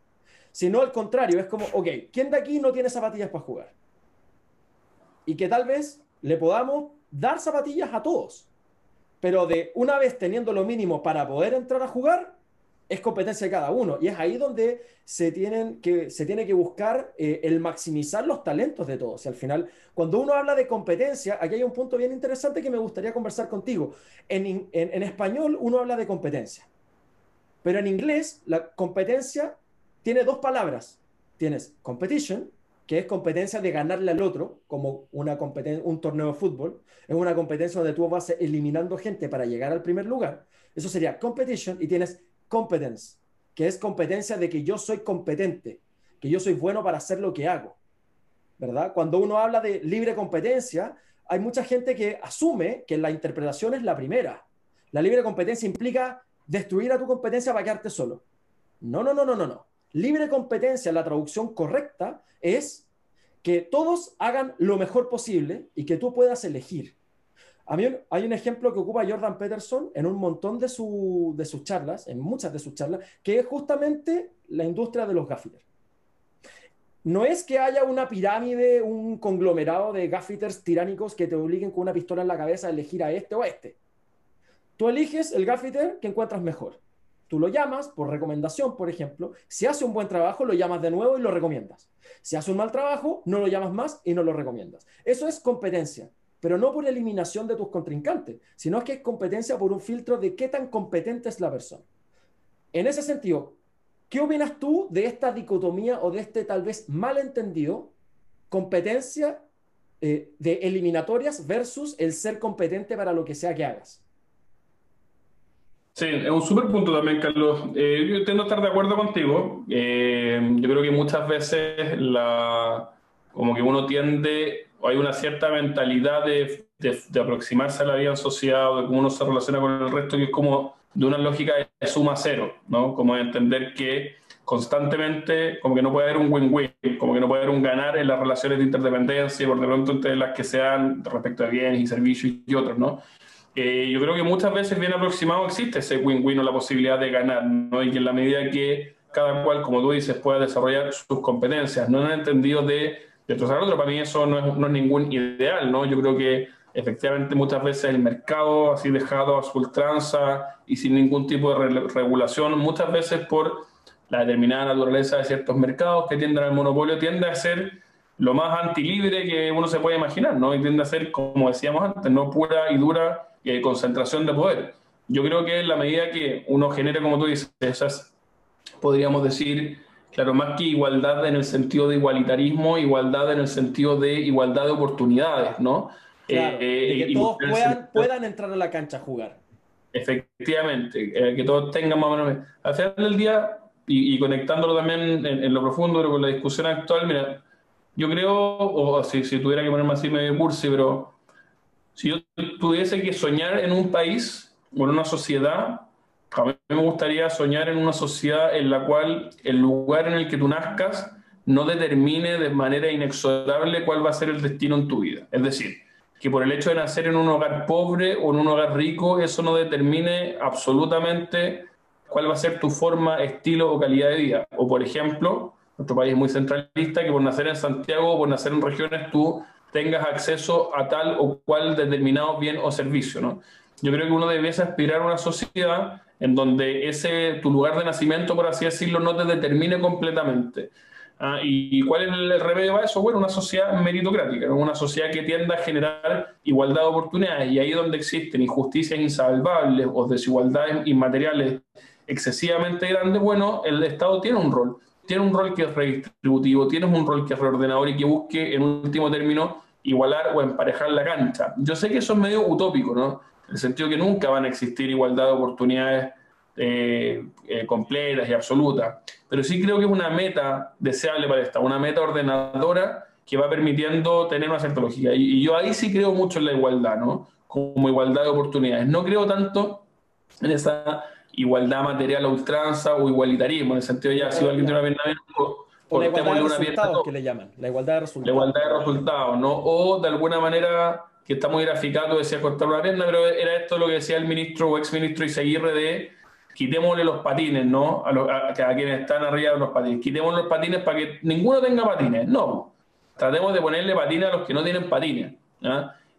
Sino al contrario, es como, ok, ¿quién de aquí no tiene zapatillas para jugar? Y que tal vez le podamos dar zapatillas a todos, pero de una vez teniendo lo mínimo para poder entrar a jugar, es competencia de cada uno. Y es ahí donde se, tienen que, se tiene que buscar eh, el maximizar los talentos de todos. Y al final, cuando uno habla de competencia, aquí hay un punto bien interesante que me gustaría conversar contigo. En, en español uno habla de competencia, pero en inglés la competencia tiene dos palabras. Tienes competition, que es competencia de ganarle al otro, como una un torneo de fútbol. Es una competencia donde tú vas eliminando gente para llegar al primer lugar. Eso sería competition. Y tienes competence, que es competencia de que yo soy competente, que yo soy bueno para hacer lo que hago. ¿Verdad? Cuando uno habla de libre competencia, hay mucha gente que asume que la interpretación es la primera. La libre competencia implica destruir a tu competencia para quedarte solo. No, no, no, no, no, no. Libre competencia, la traducción correcta es que todos hagan lo mejor posible y que tú puedas elegir. A mí hay un ejemplo que ocupa Jordan Peterson en un montón de, sus charlas, en muchas de sus charlas, que es justamente la industria de los gaffiters. No es que haya una pirámide, un conglomerado de gaffiters tiránicos que te obliguen con una pistola en la cabeza a elegir a este o a este. Tú eliges el gaffiter que encuentras mejor. Tú lo llamas por recomendación, por ejemplo. Si hace un buen trabajo, lo llamas de nuevo y lo recomiendas. Si hace un mal trabajo, no lo llamas más y no lo recomiendas. Eso es competencia, pero no por eliminación de tus contrincantes, sino que es competencia por un filtro de qué tan competente es la persona. En ese sentido, ¿qué opinas tú de esta dicotomía o de este tal vez malentendido competencia eh, de eliminatorias versus el ser competente para lo que sea que hagas? Sí, es un súper punto también, Carlos. Eh, yo intento estar de acuerdo contigo. Eh, yo creo que muchas veces la, como que uno tiende, hay una cierta mentalidad de, de, aproximarse a la vida en sociedad o de cómo uno se relaciona con el resto, que es como de una lógica de suma cero, ¿no? Como de entender que constantemente, como que no puede haber un win-win, como que no puede haber un ganar en las relaciones de interdependencia, por de pronto entre las que sean respecto a bienes y servicios y otros, ¿no? Eh, yo creo que muchas veces bien aproximado existe ese win-win o la posibilidad de ganar, ¿no? Y que en la medida que cada cual, como tú dices, pueda desarrollar sus competencias, no en el entendido de destrozar al otro, para mí eso no es, no es ningún ideal, ¿no? Yo creo que efectivamente muchas veces el mercado así dejado a su ultranza y sin ningún tipo de regulación, muchas veces por la determinada naturaleza de ciertos mercados que tienden al monopolio, tiende a ser lo más antilibre que uno se puede imaginar, ¿no? Y tiende a ser, como decíamos antes, no pura y dura eh, concentración de poder. Yo creo que en la medida que uno genere, como tú dices, esas, podríamos decir, claro, más que igualdad en el sentido de igualitarismo, igualdad en el sentido de igualdad de oportunidades, ¿no? Claro, eh, que todos puedan, puedan, entrar a la cancha a jugar. Efectivamente, eh, que todos tengan más o menos... Al final del día, y, conectándolo también en, lo profundo pero con la discusión actual, mira, yo creo, o si, si tuviera que ponerme así medio cursi, pero si yo tuviese que soñar en un país o en una sociedad, a mí me gustaría soñar en una sociedad en la cual el lugar en el que tú nazcas no determine de manera inexorable cuál va a ser el destino en tu vida. Es decir, que por el hecho de nacer en un hogar pobre o en un hogar rico, eso no determine absolutamente cuál va a ser tu forma, estilo o calidad de vida. O por ejemplo, nuestro país es muy centralista, que por nacer en Santiago o por nacer en regiones tú tengas acceso a tal o cual determinado bien o servicio. ¿no? Yo creo que uno debiese aspirar a una sociedad en donde ese, tu lugar de nacimiento, por así decirlo, no te determine completamente. Ah, ¿Y cuál es el remedio a eso? Bueno, una sociedad meritocrática, una sociedad que tienda a generar igualdad de oportunidades y ahí donde existen injusticias insalvables o desigualdades inmateriales excesivamente grandes, bueno, el Estado tiene un rol tiene un rol que es redistributivo, tienes un rol que es reordenador y que busque, en último término, igualar o emparejar la cancha. Yo sé que eso es medio utópico, ¿no? En el sentido que nunca van a existir igualdad de oportunidades eh, eh, completas y absolutas, pero sí creo que es una meta deseable para esta, una meta ordenadora que va permitiendo tener una cierta lógica. Y, yo ahí sí creo mucho en la igualdad, ¿no? Como igualdad de oportunidades. No creo tanto en esa igualdad material a ultranza o igualitarismo, en el sentido de ya, si alguien tiene una pierna o la igualdad de resultados que le llaman, la igualdad de resultados. La igualdad de resultados, ¿no? O de alguna manera, que está muy graficado, decía cortar una pierna, pero era esto lo que decía el ministro o exministro Isaguirre de quitémosle los patines, ¿no? A, a, quienes están arriba de los patines. Quitémosle los patines para que ninguno tenga patines. No. Tratemos de ponerle patines a los que no tienen patines.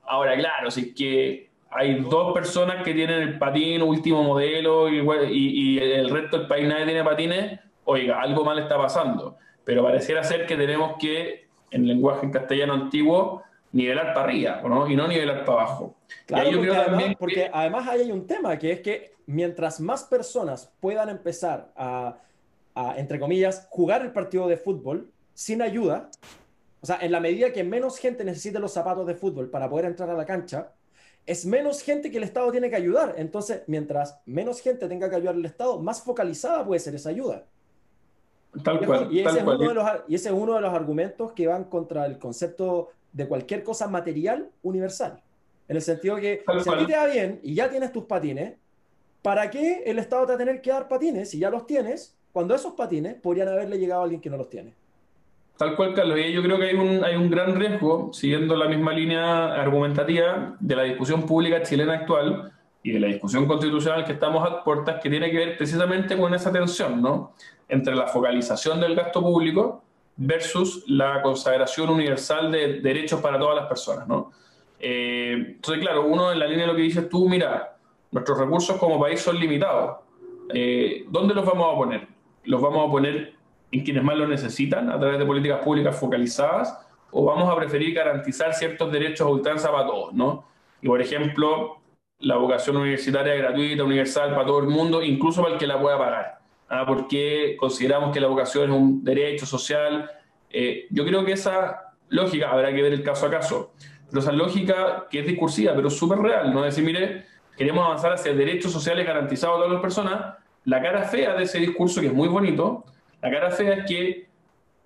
Ahora, claro, si es que hay dos personas que tienen el patín último modelo y, el resto del país nadie tiene patines, oiga, algo mal está pasando. Pero pareciera ser que tenemos que, en lenguaje castellano antiguo, nivelar para arriba ¿no? y no nivelar para abajo. Claro, porque, además, porque además hay un tema que es que mientras más personas puedan empezar a, a, entre comillas, jugar el partido de fútbol sin ayuda, o sea, en la medida que menos gente necesite los zapatos de fútbol para poder entrar a la cancha, es menos gente que el Estado tiene que ayudar. Entonces, mientras menos gente tenga que ayudar al Estado, más focalizada puede ser esa ayuda. Tal cual, y, ese es Uno de los, y ese es uno de los argumentos que van contra el concepto de cualquier cosa material universal. En el sentido que si a ti te va bien y ya tienes tus patines, ¿para qué el Estado te va a tener que dar patines si ya los tienes? Cuando esos patines podrían haberle llegado a alguien que no los tiene. Tal cual, Carlos. Y yo creo que hay un, hay un gran riesgo, siguiendo la misma línea argumentativa de la discusión pública chilena actual y de la discusión constitucional que estamos a puertas, que tiene que ver precisamente con esa tensión, ¿no? Entre la focalización del gasto público versus la consagración universal de derechos para todas las personas, ¿no? Eh, entonces, claro, uno en la línea de lo que dices tú, mira, nuestros recursos como país son limitados. Eh, ¿Dónde los vamos a poner? ¿Los vamos a poner en quienes más lo necesitan a través de políticas públicas focalizadas? ¿O vamos a preferir garantizar ciertos derechos a ultranza para todos, ¿no? Y, por ejemplo, la vocación universitaria gratuita, universal para todo el mundo, incluso para el que la pueda pagar. ¿Ah? Porque consideramos que la vocación es un derecho social. Eh, yo creo que esa lógica habrá que ver el caso a caso. Pero esa lógica que es discursiva, pero súper real, ¿no? Decir, mire, queremos avanzar hacia derechos sociales garantizados a todas las personas. La cara fea de ese discurso, que es muy bonito, la cara fea es que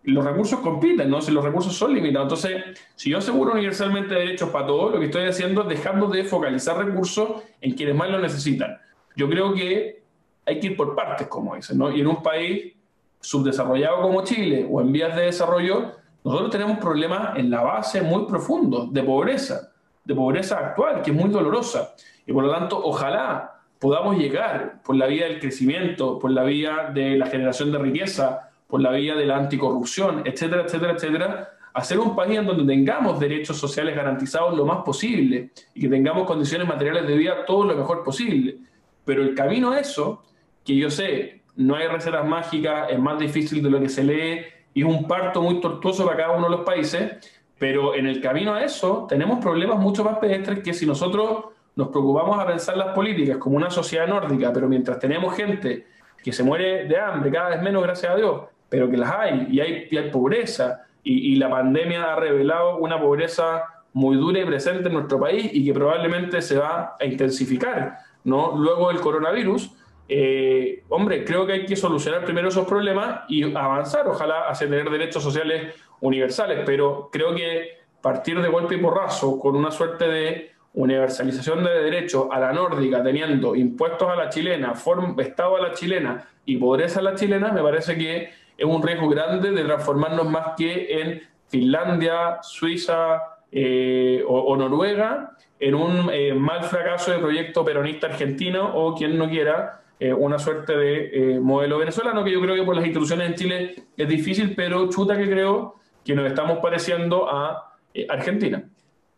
los recursos compiten, ¿no? Si los recursos son limitados. Entonces, si yo aseguro universalmente derechos para todos, lo que estoy haciendo es dejando de focalizar recursos en quienes más lo necesitan. Yo creo que hay que ir por partes, como dicen, ¿no? Y en un país subdesarrollado como Chile o en vías de desarrollo, nosotros tenemos problemas en la base muy profundos de pobreza, de pobreza actual, que es muy dolorosa. Y por lo tanto, ojalá podamos llegar por la vía del crecimiento, por la vía de la generación de riqueza, por la vía de la anticorrupción, etcétera, etcétera, etcétera, hacer un país en donde tengamos derechos sociales garantizados lo más posible y que tengamos condiciones materiales de vida todo lo mejor posible. Pero el camino a eso, que yo sé, no hay recetas mágicas, es más difícil de lo que se lee y es un parto muy tortuoso para cada uno de los países, pero en el camino a eso tenemos problemas mucho más pedestres que si nosotros nos preocupamos a pensar las políticas como una sociedad nórdica, pero mientras tenemos gente que se muere de hambre cada vez menos, gracias a Dios, pero que las hay y hay, pobreza y, la pandemia ha revelado una pobreza muy dura y presente en nuestro país y que probablemente se va a intensificar ¿no? luego del coronavirus. Eh, hombre, creo que hay que solucionar primero esos problemas y avanzar, ojalá, hacia tener derechos sociales universales, pero creo que partir de golpe y porrazo con una suerte de universalización de derechos a la nórdica, teniendo impuestos a la chilena, Estado a la chilena y pobreza a la chilena, me parece que es un riesgo grande de transformarnos más que en Finlandia, Suiza eh, o, Noruega, en un eh, mal fracaso de proyecto peronista argentino o quien no quiera eh, una suerte de modelo venezolano, que yo creo que por las instituciones en Chile es difícil, pero chuta que creo que nos estamos pareciendo a Argentina.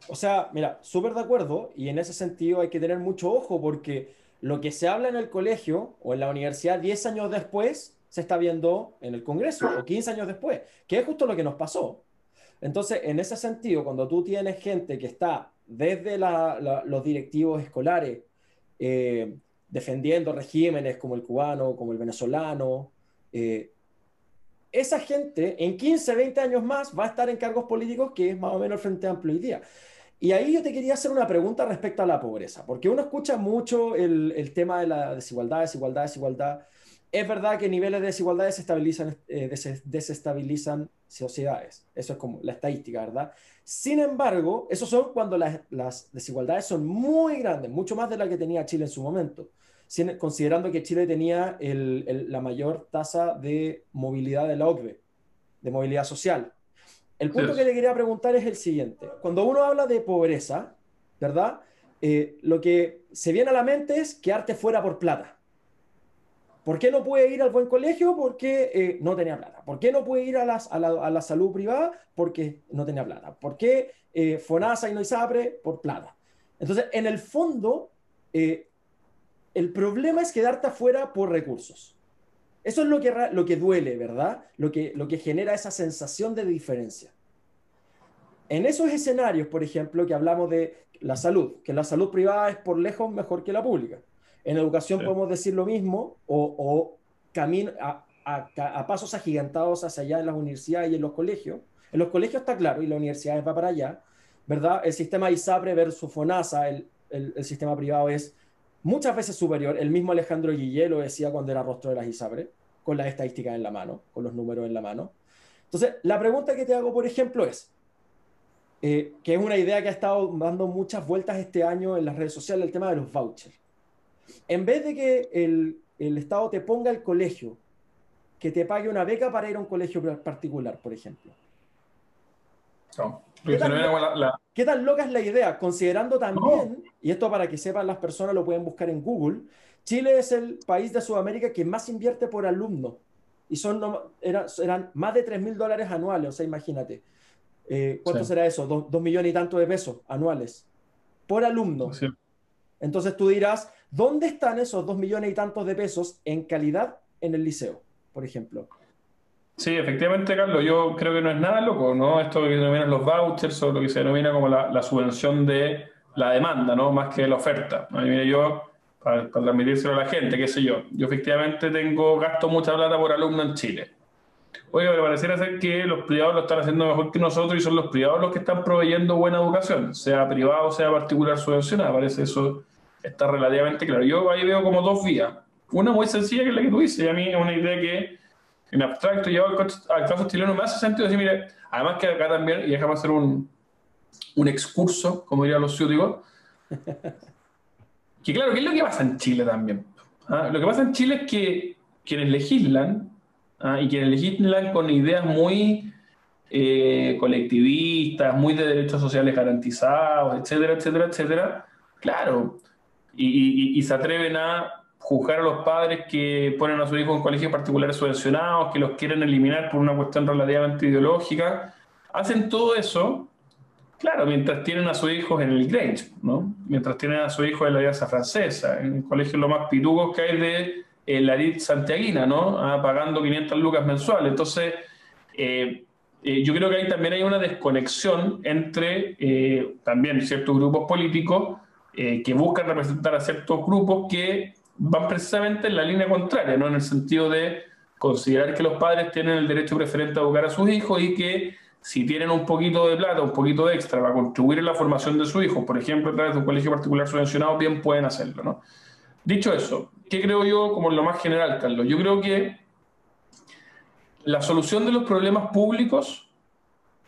O sea, mira, súper de acuerdo y en ese sentido hay que tener mucho ojo porque lo que se habla en el colegio o en la universidad 10 años después se está viendo en el Congreso o 15 años después, que es justo lo que nos pasó. Entonces, en ese sentido, cuando tú tienes gente que está desde los directivos escolares eh, defendiendo regímenes como el cubano, como el venezolano, eh, esa gente en 15, 20 años más va a estar en cargos políticos que es más o menos el Frente Amplio hoy día. Y ahí yo te quería hacer una pregunta respecto a la pobreza, porque uno escucha mucho el, el tema de la desigualdad, desigualdad, desigualdad, es verdad que niveles de desigualdad desestabilizan, eh, desestabilizan sociedades. Eso es como la estadística, ¿verdad? Sin embargo, eso son cuando las, las desigualdades son muy grandes, mucho más de la que tenía Chile en su momento, considerando que Chile tenía el, la mayor tasa de movilidad de la OCDE, de movilidad social. El punto que le quería preguntar es el siguiente. Cuando uno habla de pobreza, ¿verdad? Eh, lo que se viene a la mente es quedarte fuera por plata. ¿Por qué no puede ir al buen colegio? Porque eh, no tenía plata. ¿Por qué no puede ir a, la, salud privada? Porque no tenía plata. ¿Por qué eh, FONASA y no ISAPRE? Por plata. Entonces, en el fondo, eh, el problema es quedarte afuera por recursos. Eso es lo que, lo que duele, ¿verdad? Lo que, lo que genera esa sensación de diferencia. En esos escenarios, por ejemplo, que hablamos de la salud, que la salud privada es por lejos mejor que la pública. En educación podemos decir lo mismo o, camino a, pasos agigantados hacia allá en las universidades y en los colegios. En los colegios está claro y las universidades va para allá, ¿verdad? El sistema ISAPRE versus FONASA, el, el, sistema privado es muchas veces superior. El mismo Alejandro Guillé lo decía cuando era rostro de las ISAPRE, con las estadísticas en la mano, con los números en la mano. Entonces, la pregunta que te hago, por ejemplo, es, eh, que es una idea que ha estado dando muchas vueltas este año en las redes sociales, el tema de los vouchers. En vez de que el, el Estado te ponga el colegio, que te pague una beca para ir a un colegio particular, por ejemplo. ¿Qué, tan, loca es la idea? Considerando también, y esto para que sepan las personas, lo pueden buscar en Google, Chile es el país de Sudamérica que más invierte por alumno. Y son eran más de 3 mil dólares anuales, o sea, imagínate. Eh, ¿Cuánto será eso? Dos, millones y tanto de pesos anuales por alumno. Entonces tú dirás, ¿dónde están esos dos millones y tantos de pesos en calidad en el liceo, por ejemplo? Sí, efectivamente, Carlos, yo creo que no es nada loco, ¿no? Esto que denominan los vouchers o lo que se denomina como la, subvención de la demanda, ¿no? Más que la oferta. mire, yo, para, transmitírselo a la gente, qué sé yo, yo efectivamente tengo, gasto mucha plata por alumno en Chile. Oiga, pero pareciera ser que los privados lo están haciendo mejor que nosotros y son los privados los que están proveyendo buena educación, sea privado, sea particular subvencionada. Parece eso está relativamente claro. Yo ahí veo como dos vías. Una muy sencilla que es la que tú dices, y a mí es una idea que en abstracto llevado al, caso chileno me hace sentido decir, mire, además que acá también, y déjame hacer un, un excurso, como dirían los ciúticos, que claro, ¿qué es lo que pasa en Chile también? ¿Ah? Lo que pasa en Chile es que quienes legislan, ¿ah? y quienes legislan con ideas muy eh, colectivistas, muy de derechos sociales garantizados, etcétera, etcétera, etcétera, claro, y se atreven a juzgar a los padres que ponen a su hijo en colegios particulares subvencionados, que los quieren eliminar por una cuestión relativamente ideológica, hacen todo eso, claro, mientras tienen a sus hijos en el Grange, ¿no? mientras tienen a su hijo en la Alianza Francesa, en colegios lo más pitugos que hay de eh, la elite santiaguina, ¿no? Ah, pagando 500 lucas mensuales. Entonces, eh, eh, yo creo que ahí también hay una desconexión entre también ciertos grupos políticos que buscan representar a ciertos grupos que van precisamente en la línea contraria, ¿no? En el sentido de considerar que los padres tienen el derecho preferente a educar a sus hijos y que si tienen un poquito de plata, un poquito de extra para contribuir en la formación de su hijo, por ejemplo, a través de un colegio particular subvencionado, bien pueden hacerlo, ¿no? Dicho eso, ¿qué creo yo como lo más general, Carlos? Yo creo que la solución de los problemas públicos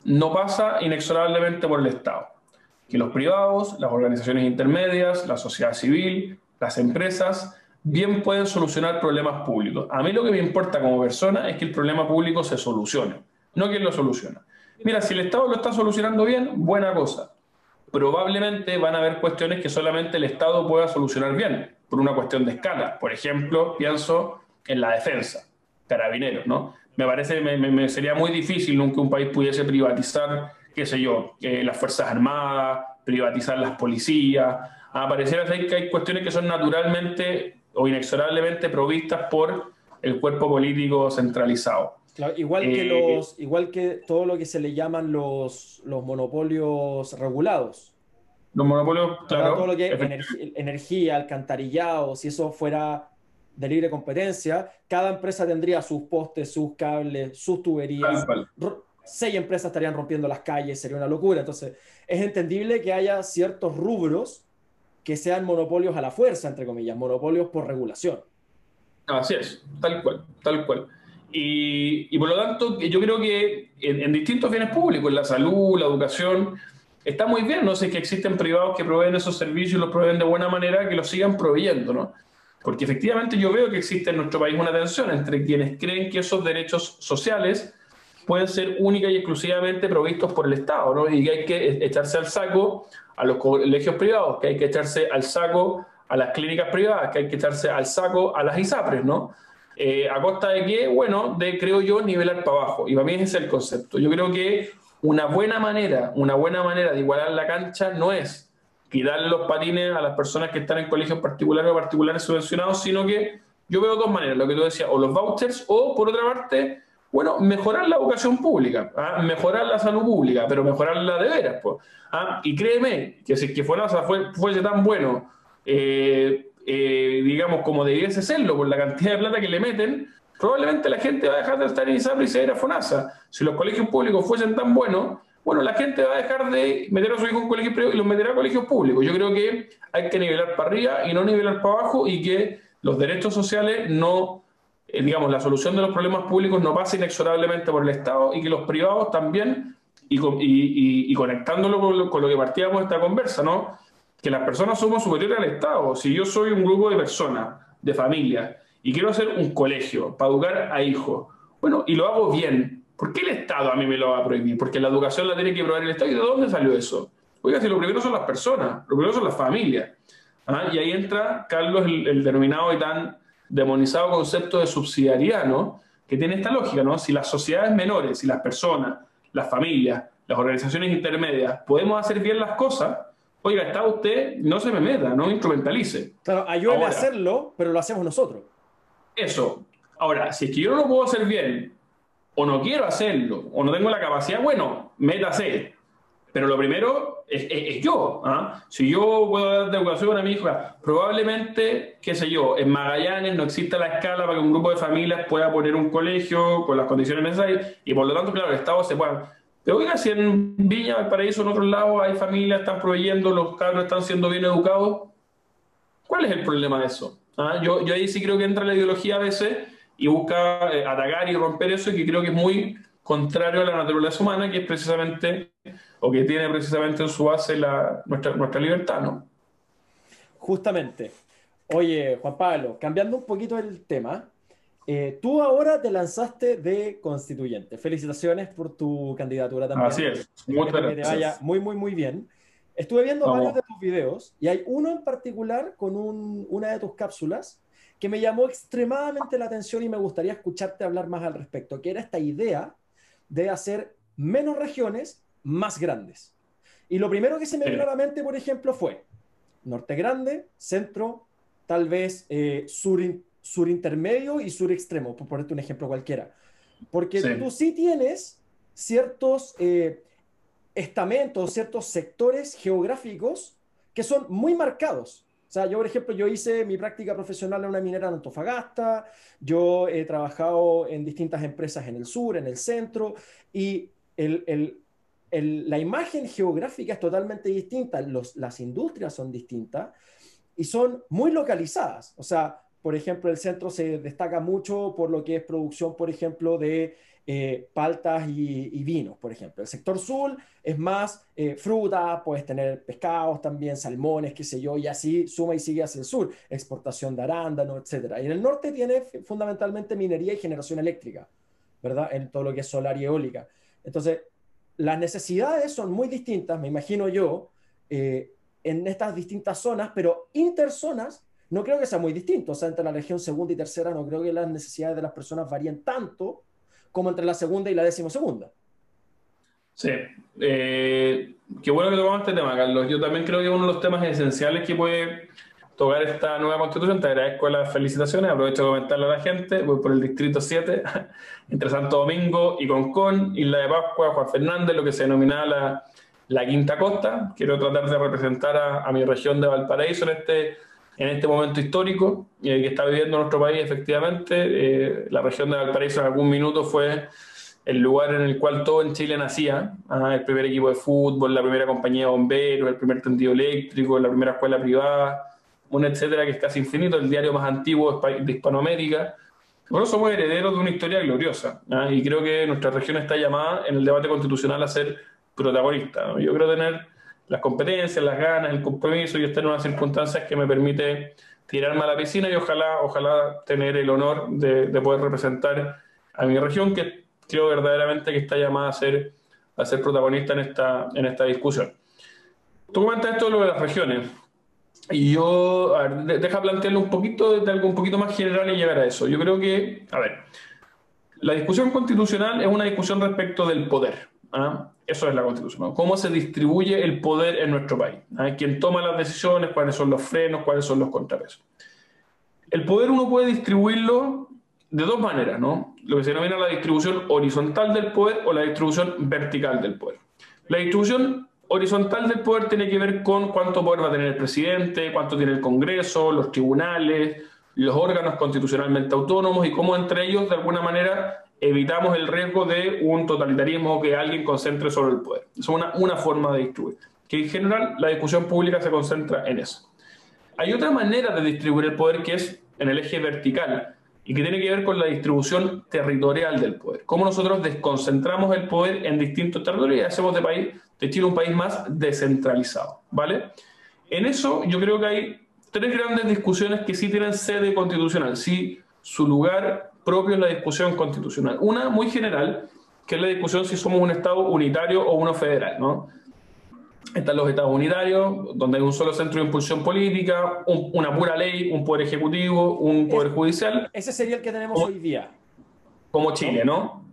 no pasa inexorablemente por el Estado. Que los privados, las organizaciones intermedias, la sociedad civil, las empresas bien pueden solucionar problemas públicos. A mí lo que me importa como persona es que el problema público se solucione, no quien lo soluciona. Mira, si el Estado lo está solucionando bien, buena cosa. Probablemente van a haber cuestiones que solamente el Estado pueda solucionar bien, por una cuestión de escala. Por ejemplo, pienso en la defensa, carabineros, ¿no? Me parece, me, me sería muy difícil que un país pudiese privatizar, qué sé yo, eh, las Fuerzas Armadas, privatizar las policías. A parecer que hay cuestiones que son naturalmente o inexorablemente provistas por el cuerpo político centralizado. igual, que eh, los, igual que todo lo que se le llaman los, los monopolios regulados. Los monopolios, claro. Todo lo que es energía, alcantarillado, si eso fuera de libre competencia, cada empresa tendría sus postes, sus cables, sus tuberías. Seis empresas estarían rompiendo las calles, sería una locura. Entonces, es entendible que haya ciertos rubros que sean monopolios a la fuerza, entre comillas, monopolios por regulación. Así es, tal cual, tal cual. Y, por lo tanto, yo creo que en, distintos bienes públicos, en la salud, la educación, está muy bien, no sé, que existen privados que proveen esos servicios y los proveen de buena manera, que los sigan proveyendo, ¿no? Porque efectivamente yo veo que existe en nuestro país una tensión entre quienes creen que esos derechos sociales pueden ser única y exclusivamente provistos por el Estado, ¿no? Y que hay que echarse al saco a los colegios privados, que hay que echarse al saco a las clínicas privadas, que hay que echarse al saco a las ISAPRES, ¿no? Eh, a costa de qué? Bueno, de, creo yo, nivelar para abajo. Y para mí ese es el concepto. Yo creo que una buena manera, una buena manera de igualar la cancha no es quitarle los patines a las personas que están en colegios particulares o particulares subvencionados, sino que yo veo dos maneras, lo que tú decías, o los vouchers, o por otra parte, bueno, mejorar la educación pública, ¿ah? mejorar la salud pública, pero mejorarla de veras. Pues. Y créeme que si que fuera, fuese tan bueno, eh, eh, digamos, como debiese serlo, por la cantidad de plata que le meten, probablemente la gente va a dejar de estar en ISAPRE y se va a ir a FONASA. Si los colegios públicos fuesen tan buenos, bueno, la gente va a dejar de meter a su hijo en colegios privados y los meterá a colegios públicos. Yo creo que hay que nivelar para arriba y no nivelar para abajo y que los derechos sociales no eh, digamos, la solución de los problemas públicos no pasa inexorablemente por el Estado y que los privados también y, conectándolo con lo, que partíamos esta conversa, ¿no? Que las personas somos superiores al Estado. Si yo soy un grupo de personas, de familias, y quiero hacer un colegio para educar a hijos, bueno, y lo hago bien, ¿por qué el Estado a mí me lo va a prohibir? Porque la educación la tiene que probar el Estado. ¿Y de dónde salió eso? Oiga, si lo primero son las personas, lo primero son las familias. ¿ah? Y ahí entra, Carlos, el, denominado y tan demonizado concepto de subsidiariedad, ¿no? Que tiene esta lógica, ¿no? Si las sociedades menores, si las personas, las familias, las organizaciones intermedias podemos hacer bien las cosas, oiga, está usted, no se me meta, no instrumentalice. Claro, ayúdame a hacerlo, pero lo hacemos nosotros. Eso. Ahora, si es que yo no lo puedo hacer bien, o no quiero hacerlo, o no tengo la capacidad, bueno, métase. Pero lo primero es, yo. ¿ah? Si yo puedo dar educación a mi hija, probablemente, qué sé yo, en Magallanes no exista la escala para que un grupo de familias pueda poner un colegio con las condiciones necesarias y por lo tanto, claro, el Estado se pueda... Pero oiga, si en Viña, Valparaíso, en otros lados hay familias, están proveyendo, los carros están siendo bien educados, ¿cuál es el problema de eso? ¿Ah? Yo, yo ahí sí creo que entra la ideología a veces y busca eh, atacar y romper eso, y que creo que es muy contrario a la naturaleza humana, que es precisamente, o que tiene precisamente en su base la, nuestra, nuestra libertad, ¿no? Justamente. Oye, Juan Pablo, cambiando un poquito el tema, eh, tú ahora te lanzaste de constituyente. Felicitaciones por tu candidatura también. Así es. Muchas gracias. Que te vaya muy, muy, muy bien. Estuve viendo varios de tus videos y hay uno en particular con un, una de tus cápsulas que me llamó extremadamente la atención y me gustaría escucharte hablar más al respecto, que era esta idea de hacer menos regiones más grandes. Y lo primero que se me vino a la mente, por ejemplo, fue norte grande, centro, tal vez eh, sur, sur intermedio y sur extremo, por ponerte un ejemplo cualquiera. Porque tú sí tienes ciertos eh, estamentos, ciertos sectores geográficos que son muy marcados. O sea, yo, por ejemplo, yo hice mi práctica profesional en una minera en Antofagasta, yo he trabajado en distintas empresas en el sur, en el centro, y la imagen geográfica es totalmente distinta, las industrias son distintas y son muy localizadas. O sea, por ejemplo, el centro se destaca mucho por lo que es producción, por ejemplo, de eh, paltas y, vinos, por ejemplo. El sector sur es más eh, fruta, puedes tener pescados también, salmones, qué sé yo, y así suma y sigue hacia el sur, exportación de arándano, etc. Y en el norte tiene fundamentalmente minería y generación eléctrica, ¿verdad? En todo lo que es solar y eólica. Entonces, las necesidades son muy distintas, me imagino yo, eh, en estas distintas zonas, pero interzonas no creo que sea muy distinto. O sea, entre la región segunda y tercera no creo que las necesidades de las personas varíen tanto como entre la segunda y la décimo segunda. Sí, eh, qué bueno que tomamos este tema, Carlos. Yo también creo que uno de los temas esenciales que puede tocar esta nueva constitución. Te agradezco las felicitaciones. Aprovecho de comentarle a la gente. Voy por el distrito 7, entre Santo Domingo y Concón, Isla de Pascua, Juan Fernández, lo que se denomina la, la Quinta Costa. Quiero tratar de representar a, mi región de Valparaíso en este, en este momento histórico eh, que está viviendo nuestro país, efectivamente. Eh, la región de Valparaíso en algún minuto fue el lugar en el cual todo en Chile nacía, ah, el primer equipo de fútbol, la primera compañía de bomberos, el primer tendido eléctrico, la primera escuela privada, un etcétera que es casi infinito, el diario más antiguo de Hispanoamérica. Bueno, somos herederos de una historia gloriosa ah, y creo que nuestra región está llamada en el debate constitucional a ser protagonista. Yo creo tener las competencias, las ganas, el compromiso y estar en unas circunstancias que me permite tirarme a la piscina y ojalá, ojalá tener el honor de, de poder representar a mi región que creo verdaderamente que está llamada a ser, a ser protagonista en esta, en esta discusión. Tú comentas esto de lo de las regiones. Y yo, deja plantearlo un poquito, de algo un poquito más general y llegar a eso. Yo creo que, a ver, la discusión constitucional es una discusión respecto del poder. ¿ah? Eso es la constitución. ¿Cómo se distribuye el poder en nuestro país? ¿ah? ¿Quién toma las decisiones? ¿Cuáles son los frenos? ¿Cuáles son los contrapesos? El poder uno puede distribuirlo de dos maneras, ¿no? Lo que se denomina la distribución horizontal del poder o la distribución vertical del poder. La distribución horizontal del poder tiene que ver con cuánto poder va a tener el presidente, cuánto tiene el Congreso, los tribunales, los órganos constitucionalmente autónomos y cómo entre ellos, de alguna manera, evitamos el riesgo de un totalitarismo que alguien concentre sobre el poder. Es una, una forma de distribuir. Que en general la discusión pública se concentra en eso. Hay otra manera de distribuir el poder que es en el eje vertical, y que tiene que ver con la distribución territorial del poder. Cómo nosotros desconcentramos el poder en distintos territorios y hacemos de, país, de Chile un país más descentralizado. ¿vale? En eso yo creo que hay tres grandes discusiones que sí tienen sede constitucional, sí su lugar propio en la discusión constitucional. Una muy general, que es la discusión si somos un Estado unitario o uno federal. ¿no? Están los estados unitarios, donde hay un solo centro de impulsión política, una pura ley, un poder ejecutivo, un poder judicial. Ese sería el que tenemos hoy día. Como Chile, ¿no?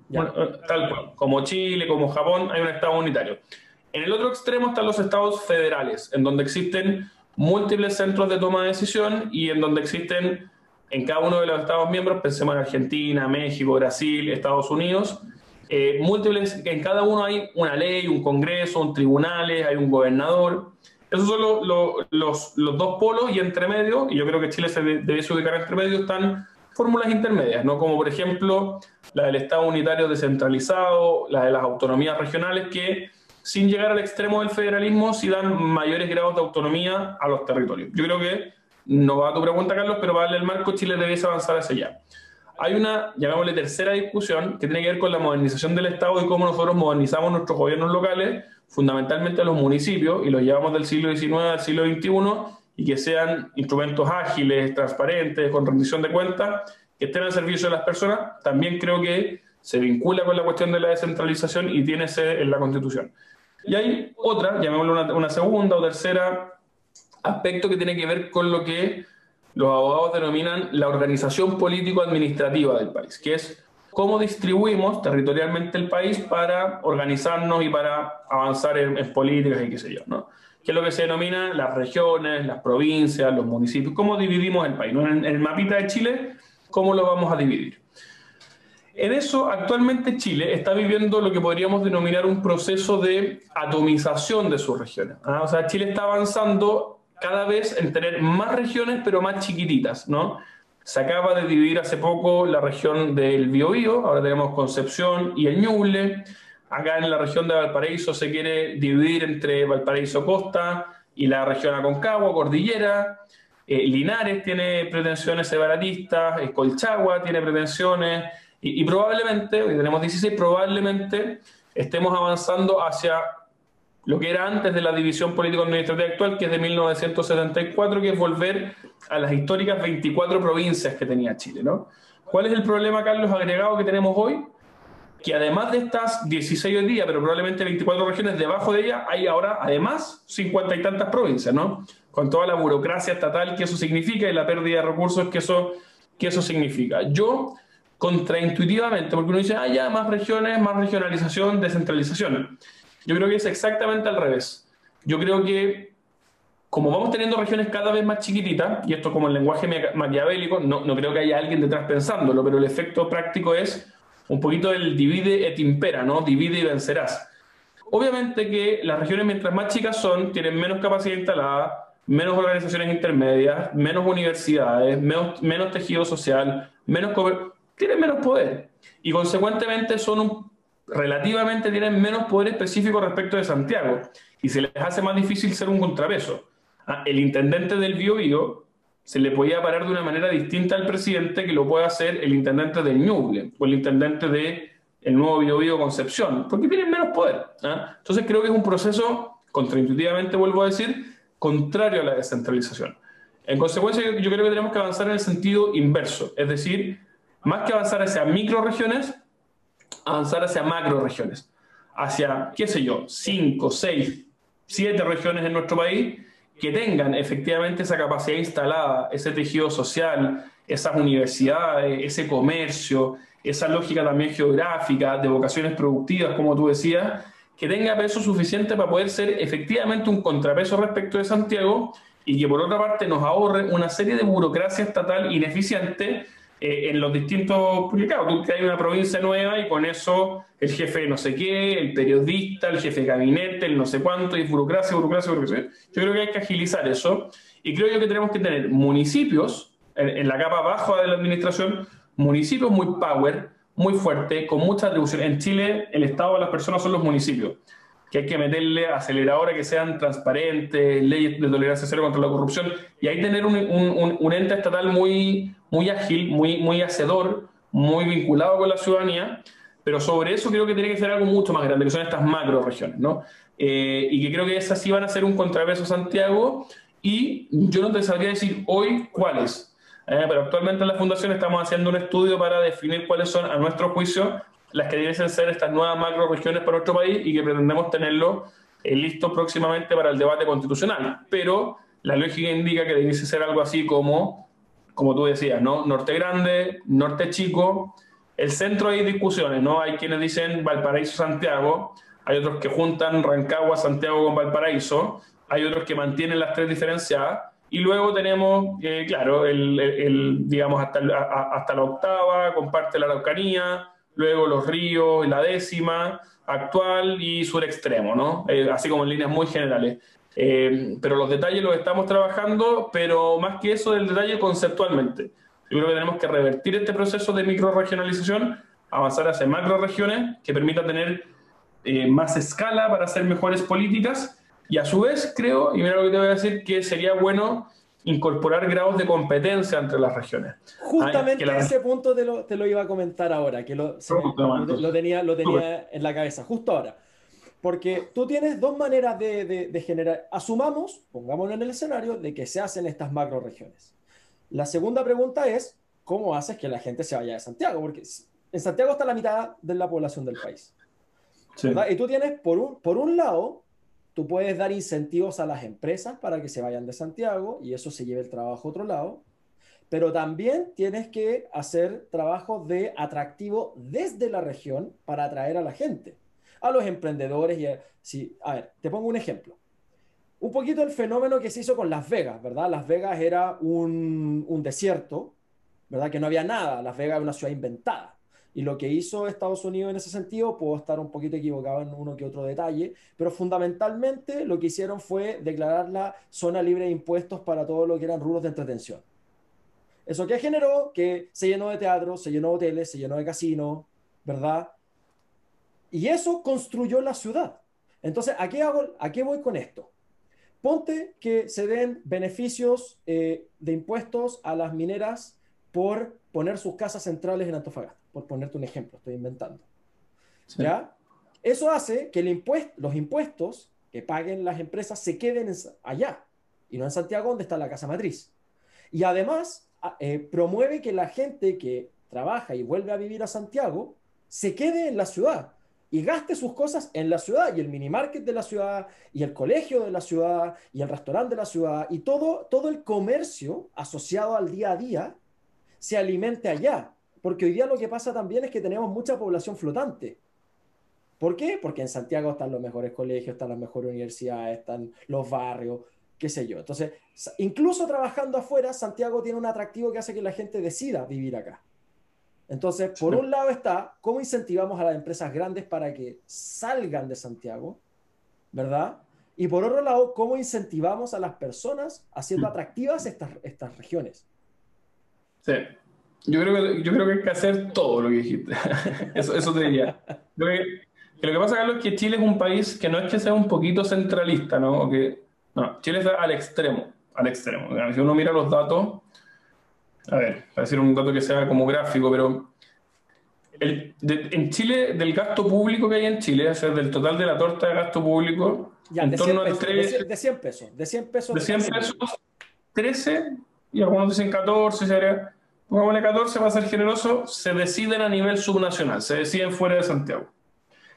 tal cual. Como Chile, como Japón, hay un estado unitario. En el otro extremo están los estados federales, en donde existen múltiples centros de toma de decisión y en donde existen en cada uno de los estados miembros, pensemos en Argentina, México, Brasil, Estados Unidos, eh, múltiples, en cada uno hay una ley, un congreso, un tribunales, hay un gobernador. Esos son los, dos polos y entre medio, y yo creo que Chile se debe ubicar entre medio, están fórmulas intermedias, ¿no? como por ejemplo la del Estado unitario descentralizado, la de las autonomías regionales, que sin llegar al extremo del federalismo sí dan mayores grados de autonomía a los territorios. Yo creo que no va a tu pregunta, Carlos, pero para darle el marco, Chile debe avanzar hacia allá hay una, llamémosle tercera discusión, que tiene que ver con la modernización del Estado y cómo nosotros modernizamos nuestros gobiernos locales, fundamentalmente los municipios, y los llevamos del siglo XIX al siglo XXI, y que sean instrumentos ágiles, transparentes, con rendición de cuentas, que estén al servicio de las personas. También creo que se vincula con la cuestión de la descentralización y tiene sede en la Constitución. Y hay otra, llamémosle una, una segunda o tercera aspecto que tiene que ver con lo que los abogados denominan la organización político-administrativa del país, que es cómo distribuimos territorialmente el país para organizarnos y para avanzar en, políticas y qué sé yo, ¿no? Que es lo que se denomina las regiones, las provincias, los municipios, cómo dividimos el país, En el mapita de Chile, cómo lo vamos a dividir. En eso, actualmente Chile está viviendo lo que podríamos denominar un proceso de atomización de sus regiones. ¿ah? O sea, Chile está avanzando cada vez en tener más regiones, pero más chiquititas, ¿no? Se acaba de dividir hace poco la región del Biobío, ahora tenemos Concepción y el Ñuble. Acá en la región de Valparaíso se quiere dividir entre Valparaíso Costa y la región Aconcagua, Cordillera. Eh, Linares tiene pretensiones separatistas, Colchagua tiene pretensiones, y, y probablemente, hoy tenemos 16, probablemente estemos avanzando hacia lo que era antes de la división político-administrativa actual, que es de 1974, que es volver a las históricas 24 provincias que tenía Chile. ¿no? ¿Cuál es el problema, Carlos, agregado que tenemos hoy? Que además de estas 16 hoy día, pero probablemente 24 regiones, debajo de ella hay ahora, además, 50 y tantas provincias, ¿no? Con toda la burocracia estatal que eso significa y la pérdida de recursos que eso, que eso significa. Yo, contraintuitivamente, porque uno dice, ah, ya, más regiones, más regionalización, descentralización. Yo creo que es exactamente al revés. Yo creo que como vamos teniendo regiones cada vez más chiquititas, y esto como el lenguaje maquiavélico, no, no creo que haya alguien detrás pensándolo, pero el efecto práctico es un poquito el divide et impera, ¿no? Divide y vencerás. Obviamente que las regiones mientras más chicas son, tienen menos capacidad instalada, menos organizaciones intermedias, menos universidades, menos, menos tejido social, menos tienen menos poder. Y consecuentemente son un relativamente tienen menos poder específico respecto de Santiago y se les hace más difícil ser un contrapeso. Ah, el intendente del Biobío se le podía parar de una manera distinta al presidente que lo puede hacer el intendente del Ñuble o el intendente de nuevo Biobío Concepción, porque tienen menos poder. ¿ah? Entonces creo que es un proceso, contraintuitivamente vuelvo a decir, contrario a la descentralización. En consecuencia, yo creo que tenemos que avanzar en el sentido inverso, es decir, más que avanzar hacia microregiones, avanzar hacia macro regiones, hacia, qué sé yo, cinco, seis, siete regiones en nuestro país que tengan efectivamente esa capacidad instalada, ese tejido social, esas universidades, ese comercio, esa lógica también geográfica, de vocaciones productivas, como tú decías, que tenga peso suficiente para poder ser efectivamente un contrapeso respecto de Santiago y que por otra parte nos ahorre una serie de burocracia estatal ineficiente eh, en los distintos, porque claro, tú una provincia nueva y con eso el jefe de no sé qué, el periodista, el jefe de gabinete, el no sé cuánto, y burocracia, burocracia, burocracia. Yo creo que hay que agilizar eso y creo yo que tenemos que tener municipios en, la capa baja de la administración, municipios muy power, muy fuerte, con mucha atribución. En Chile el Estado de las personas son los municipios. Que hay que meterle aceleradores que sean transparentes, leyes de tolerancia cero contra la corrupción, y ahí tener un, un, ente estatal muy, muy ágil, muy, muy hacedor, muy vinculado con la ciudadanía, pero sobre eso creo que tiene que ser algo mucho más grande, que son estas macro regiones, ¿no? Eh, y que creo que esas sí van a ser un contrapeso Santiago, y yo no te sabría decir hoy cuáles, eh, pero actualmente en la Fundación estamos haciendo un estudio para definir cuáles son, a nuestro juicio, las que deben ser estas nuevas macro regiones para nuestro país y que pretendemos tenerlo eh, listo próximamente para el debate constitucional. Pero la lógica indica que debe ser algo así como, como tú decías, ¿no? Norte Grande, Norte Chico. El centro hay discusiones, ¿no? Hay quienes dicen Valparaíso-Santiago, hay otros que juntan Rancagua-Santiago con Valparaíso, hay otros que mantienen las tres diferenciadas. Y luego tenemos, eh, claro, el, digamos, hasta, hasta la octava, comparte la Araucanía, luego los ríos, la décima actual y sur extremo, ¿no? Eh, así como en líneas muy generales. Eh, pero los detalles los estamos trabajando, pero más que eso del detalle conceptualmente. Yo creo que tenemos que revertir este proceso de microregionalización, avanzar hacia macroregiones que permitan tener eh, más escala para hacer mejores políticas y a su vez creo, y mira lo que te voy a decir, que sería bueno incorporar grados de competencia entre las regiones. Justamente ese punto te lo, te lo, iba a comentar ahora, que lo, lo, tenía, lo tenía en la cabeza, justo ahora. Porque tú tienes dos maneras de, de, generar. Asumamos, pongámonos en el escenario, de que se hacen estas macro regiones. La segunda pregunta es, ¿cómo haces que la gente se vaya de Santiago? Porque en Santiago está la mitad de la población del país. Y tú tienes, por un, por un lado, Tú puedes dar incentivos a las empresas para que se vayan de Santiago y eso se lleve el trabajo a otro lado, pero también tienes que hacer trabajo de atractivo desde la región para atraer a la gente, a los emprendedores. Y a, a ver, te pongo un ejemplo. Un poquito el fenómeno que se hizo con Las Vegas, ¿verdad? Las Vegas era un, un desierto, ¿verdad? Que no había nada. Las Vegas era una ciudad inventada. Y lo que hizo Estados Unidos en ese sentido, puedo estar un poquito equivocado en uno que otro detalle, pero fundamentalmente lo que hicieron fue declarar la zona libre de impuestos para todo lo que eran rubros de entretención. ¿Eso qué generó? Que se llenó de teatros, se llenó de hoteles, se llenó de casinos, ¿verdad? Y eso construyó la ciudad. Entonces, ¿a qué, hago, a qué voy con esto? Ponte que se den beneficios eh, de impuestos a las mineras por poner sus casas centrales en Antofagasta por ponerte un ejemplo, estoy inventando. ¿Ya? Eso hace que el los impuestos que paguen las empresas se queden allá y no en Santiago, donde está la casa matriz. Y además eh, promueve que la gente que trabaja y vuelve a vivir a Santiago se quede en la ciudad y gaste sus cosas en la ciudad y el mini market de la ciudad y el colegio de la ciudad y el restaurante de la ciudad y todo, todo el comercio asociado al día a día se alimente allá porque hoy día lo que pasa también es que tenemos mucha población flotante. ¿Por qué? Porque en Santiago están los mejores colegios, están las mejores universidades, están los barrios, qué sé yo. Entonces, incluso trabajando afuera, Santiago tiene un atractivo que hace que la gente decida vivir acá. Entonces, por un lado está cómo incentivamos a las empresas grandes para que salgan de Santiago, ¿verdad? Y por otro lado, cómo incentivamos a las personas haciendo mm. atractivas estas, estas regiones. Sí, yo creo, que, yo creo que hay que hacer todo lo que dijiste. eso, eso te diría. lo que pasa, Carlos, es que Chile es un país que no es que sea un poquito centralista, ¿no? O que, no, Chile está al extremo, al extremo. Si uno mira los datos, a ver, para decir un dato que sea como gráfico, pero el, en Chile, del gasto público que hay en Chile, o sea, del total de la torta de gasto público, en torno a 3, de, 100 pesos, de 100 pesos. De 100 pesos, 13, y algunos dicen 14, sería pongámosle 14 para ser generoso, se deciden a nivel subnacional, se deciden fuera de Santiago.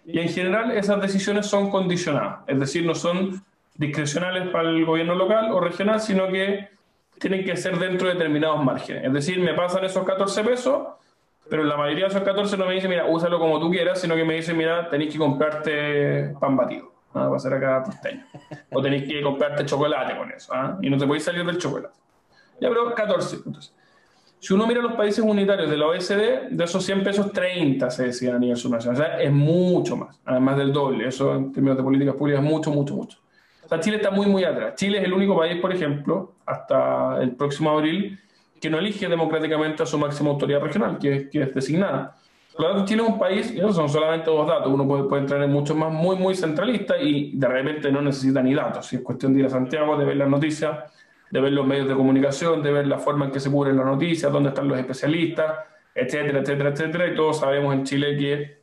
Y en general esas decisiones son condicionadas, es decir, no son discrecionales para el gobierno local o regional, sino que tienen que ser dentro de determinados márgenes. Es decir, me pasan esos 14 pesos, pero la mayoría de esos 14 no me dice, mira, úsalo como tú quieras, sino que me dice, mira, tenéis que comprarte pan batido, ¿ah? va a ser acá porteño. O tenéis que comprarte chocolate con eso, ¿ah? y no te podéis salir del chocolate. Ya, pero 14. Entonces, si uno mira los países unitarios de la OECD, de esos 100 pesos, 30 se decían a nivel subnacional. O sea, es mucho más, además del doble. Eso en términos de políticas públicas es mucho, mucho, mucho. O sea, Chile está muy, muy atrás. Chile es el único país, por ejemplo, hasta el próximo abril, que no elige democráticamente a su máxima autoridad regional, que, que es designada. Por Chile es un país, y esos son solamente dos datos, uno puede, puede entrar en muchos más, muy, muy centralista y de repente no necesita ni datos. Si es cuestión de ir a Santiago, de ver las noticias, de ver los medios de comunicación, de ver la forma en que se cubren las noticias, dónde están los especialistas, etcétera, etcétera, etcétera. Y todos sabemos en Chile que,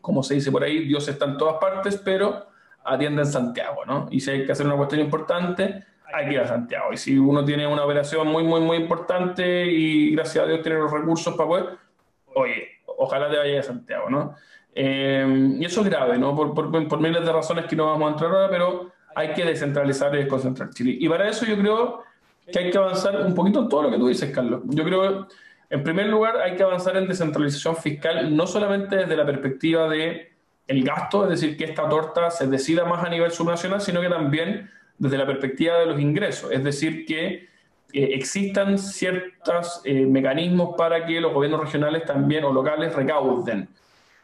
como se dice por ahí, Dios está en todas partes, pero atiende en Santiago, ¿no? Y si hay que hacer una cuestión importante, hay que ir a Santiago. Y si uno tiene una operación muy, muy, muy importante y gracias a Dios tiene los recursos para poder, oye, ojalá te vaya a Santiago, ¿no? Eh, y eso es grave, ¿no? Por, por, miles de razones que no vamos a entrar ahora, pero hay que descentralizar y desconcentrar Chile. Y para eso yo creo que hay que avanzar un poquito en todo lo que tú dices, Carlos. Yo creo en primer lugar, hay que avanzar en descentralización fiscal, no solamente desde la perspectiva de el gasto, es decir, que esta torta se decida más a nivel subnacional, sino que también desde la perspectiva de los ingresos, es decir, que eh, existan ciertos eh, mecanismos para que los gobiernos regionales también o locales recauden.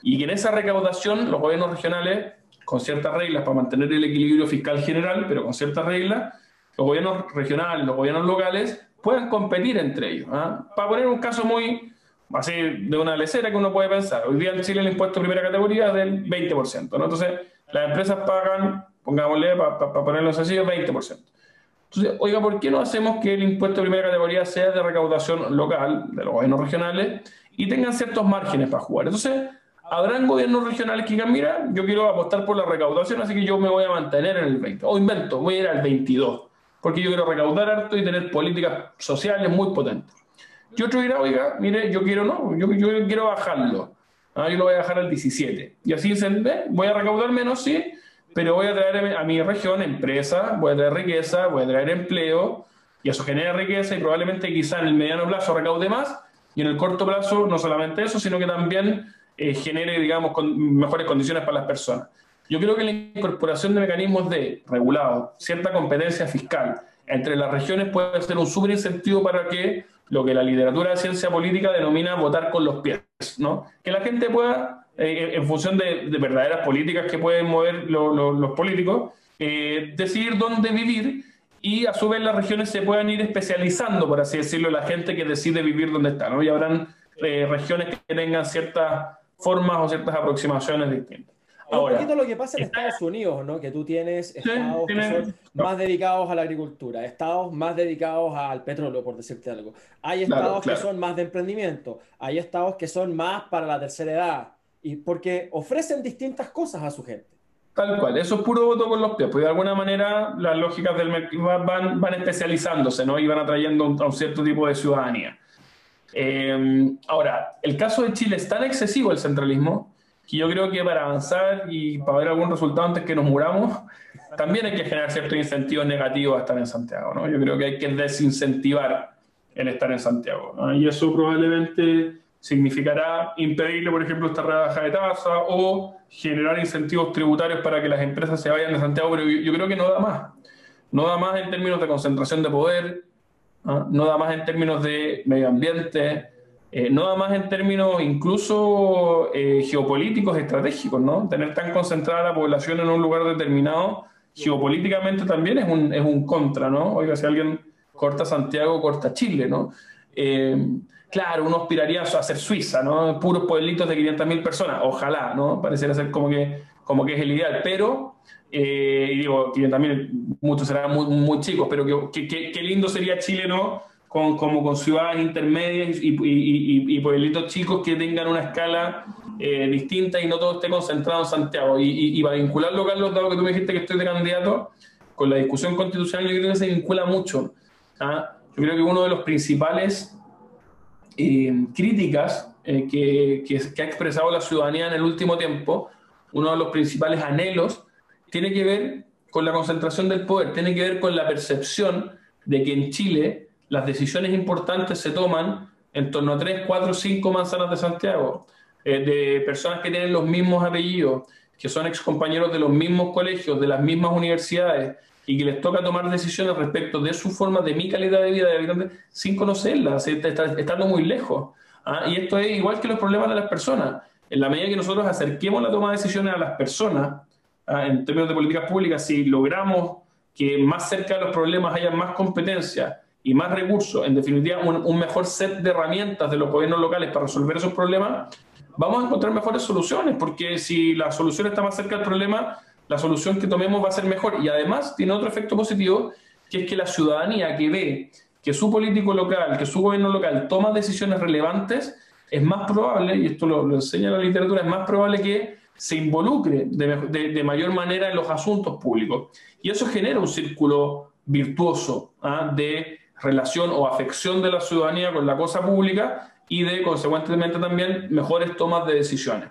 Y que en esa recaudación los gobiernos regionales, con ciertas reglas para mantener el equilibrio fiscal general, pero con ciertas reglas, los gobiernos regionales, los gobiernos locales puedan competir entre ellos. ¿ah? Para poner un caso muy así de una lecera que uno puede pensar, hoy día en Chile el impuesto de primera categoría es del 20%, ¿no? entonces las empresas pagan, pongámosle para ponerlo así, 20%. Entonces, oiga, ¿por qué no hacemos que el impuesto de primera categoría sea de recaudación local, de los gobiernos regionales, y tengan ciertos márgenes para jugar? Entonces, habrán gobiernos regionales que digan, mira, yo quiero apostar por la recaudación, así que yo me voy a mantener en el 20. O invento, voy a ir al 22, porque yo quiero recaudar harto y tener políticas sociales muy potentes. Y otro dirá, oiga, mire, yo quiero no, yo, yo quiero bajarlo. Ah, yo lo voy a bajar al 17. Y así se ve, voy a recaudar menos, sí, pero voy a traer a mi región empresa, voy a traer riqueza, voy a traer empleo, y eso genera riqueza y probablemente quizá en el mediano plazo recaude más, y en el corto plazo no solamente eso, sino que también eh, genere, digamos, con mejores condiciones para las personas. Yo creo que la incorporación de mecanismos de regulado, cierta competencia fiscal entre las regiones puede ser un súper incentivo para que lo que la literatura de ciencia política denomina votar con los pies, ¿no? Que la gente pueda eh, en función de, verdaderas políticas que pueden mover los políticos, eh, decidir dónde vivir y a su vez las regiones se puedan ir especializando, por así decirlo, la gente que decide vivir donde está, ¿no? Y habrán eh, regiones que tengan ciertas formas o ciertas aproximaciones distintas. Ahora, un poquito lo que pasa en Estados Unidos, ¿no? Que tú tienes estados que son más dedicados a la agricultura, estados más dedicados al petróleo, por decirte algo. Hay estados que son más de emprendimiento, hay estados que son más para la tercera edad, y porque ofrecen distintas cosas a su gente. Tal cual, eso es puro voto con los pies, porque de alguna manera las lógicas del mercado van, van especializándose ¿no? y van atrayendo a un cierto tipo de ciudadanía. Eh, ahora, el caso de Chile es tan excesivo el centralismo que yo creo que para avanzar y para ver algún resultado antes que nos muramos, también hay que generar ciertos incentivos negativos a estar en Santiago. ¿no? Yo creo que hay que desincentivar el estar en Santiago. Y eso probablemente significará impedirle, por ejemplo, esta rebaja de tasa o generar incentivos tributarios para que las empresas se vayan de Santiago, pero yo, creo que no da más. No da más en términos de concentración de poder, no da más en términos de medio ambiente, eh, no da más en términos incluso eh, geopolíticos estratégicos, ¿no? Tener tan concentrada la población en un lugar determinado, geopolíticamente también es un, es un contra, ¿no? Oiga, si alguien corta Santiago, corta Chile, ¿no? Eh, claro, uno aspiraría a ser Suiza, ¿no? Puros pueblitos de 500.000 personas, ojalá, ¿no? Pareciera ser como que, como que es el ideal, pero, eh, y digo, 500.000, muchos serán muy, chicos, pero qué lindo sería Chile, ¿no? Con, como con ciudades intermedias y, y, pueblitos chicos que tengan una escala eh, distinta y no todo esté concentrado en Santiago. Y, para vincularlo, Carlos, dado que tú me dijiste que estoy de candidato, con la discusión constitucional yo creo que se vincula mucho. ¿ah? Yo creo que uno de los principales eh, críticas eh, que, que, ha expresado la ciudadanía en el último tiempo, uno de los principales anhelos, tiene que ver con la concentración del poder, tiene que ver con la percepción de que en Chile las decisiones importantes se toman en torno a 3, 4, 5 manzanas de Santiago, eh, de personas que tienen los mismos apellidos, que son excompañeros de los mismos colegios, de las mismas universidades, y que les toca tomar decisiones respecto de su forma, de mi calidad de vida de habitante, sin conocerlas, estando muy lejos. ¿ah? Y esto es igual que los problemas de las personas. En la medida que nosotros acerquemos la toma de decisiones a las personas, ¿ah? en términos de políticas públicas, si logramos que más cerca de los problemas haya más competencia y más recursos, en definitiva un, un mejor set de herramientas de los gobiernos locales para resolver esos problemas, vamos a encontrar mejores soluciones, porque si la solución está más cerca del problema, la solución que tomemos va a ser mejor. Y además tiene otro efecto positivo, que es que la ciudadanía que ve que su político local, que su gobierno local toma decisiones relevantes, es más probable, y esto lo, enseña la literatura, es más probable que se involucre de, mayor manera en los asuntos públicos. Y eso genera un círculo virtuoso ¿ah? de relación o afección de la ciudadanía con la cosa pública y de, consecuentemente, también mejores tomas de decisiones.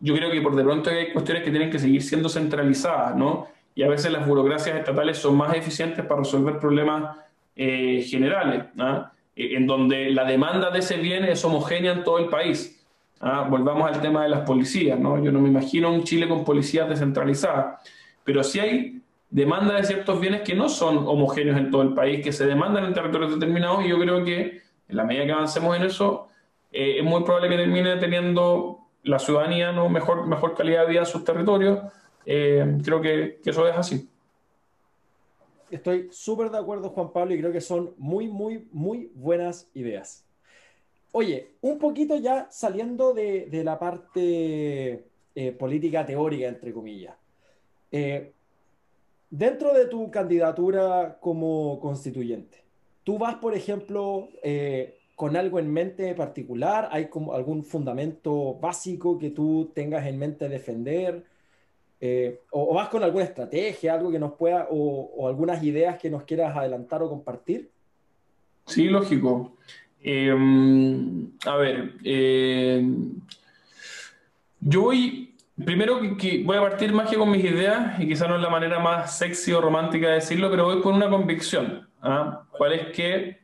Yo creo que por de pronto hay cuestiones que tienen que seguir siendo centralizadas, ¿no? Y a veces las burocracias estatales son más eficientes para resolver problemas eh, generales, ¿ah? Eh, en donde la demanda de ese bien es homogénea en todo el país. ¿ah? Volvamos al tema de las policías, ¿no? Yo no me imagino un Chile con policías descentralizadas, pero sí hay demanda de ciertos bienes que no son homogéneos en todo el país, que se demandan en territorios determinados y yo creo que en la medida que avancemos en eso, eh, es muy probable que termine teniendo la ciudadanía ¿no? mejor, mejor calidad de vida en sus territorios. Eh, creo que, que, eso es así. Estoy súper de acuerdo, Juan Pablo, y creo que son muy, muy, muy buenas ideas. Oye, un poquito ya saliendo de, de la parte eh, política teórica, entre comillas. Dentro de tu candidatura como constituyente, ¿tú vas, por ejemplo, eh, con algo en mente particular? ¿Hay como algún fundamento básico que tú tengas en mente defender? Eh, o, vas con alguna estrategia, algo que nos pueda, o, algunas ideas que nos quieras adelantar o compartir? Sí, lógico. Em, a ver, em, yo voy Primero que, voy a partir más que con mis ideas, y quizá no es la manera más sexy o romántica de decirlo, pero voy con una convicción. ¿ah? ¿Cuál es que?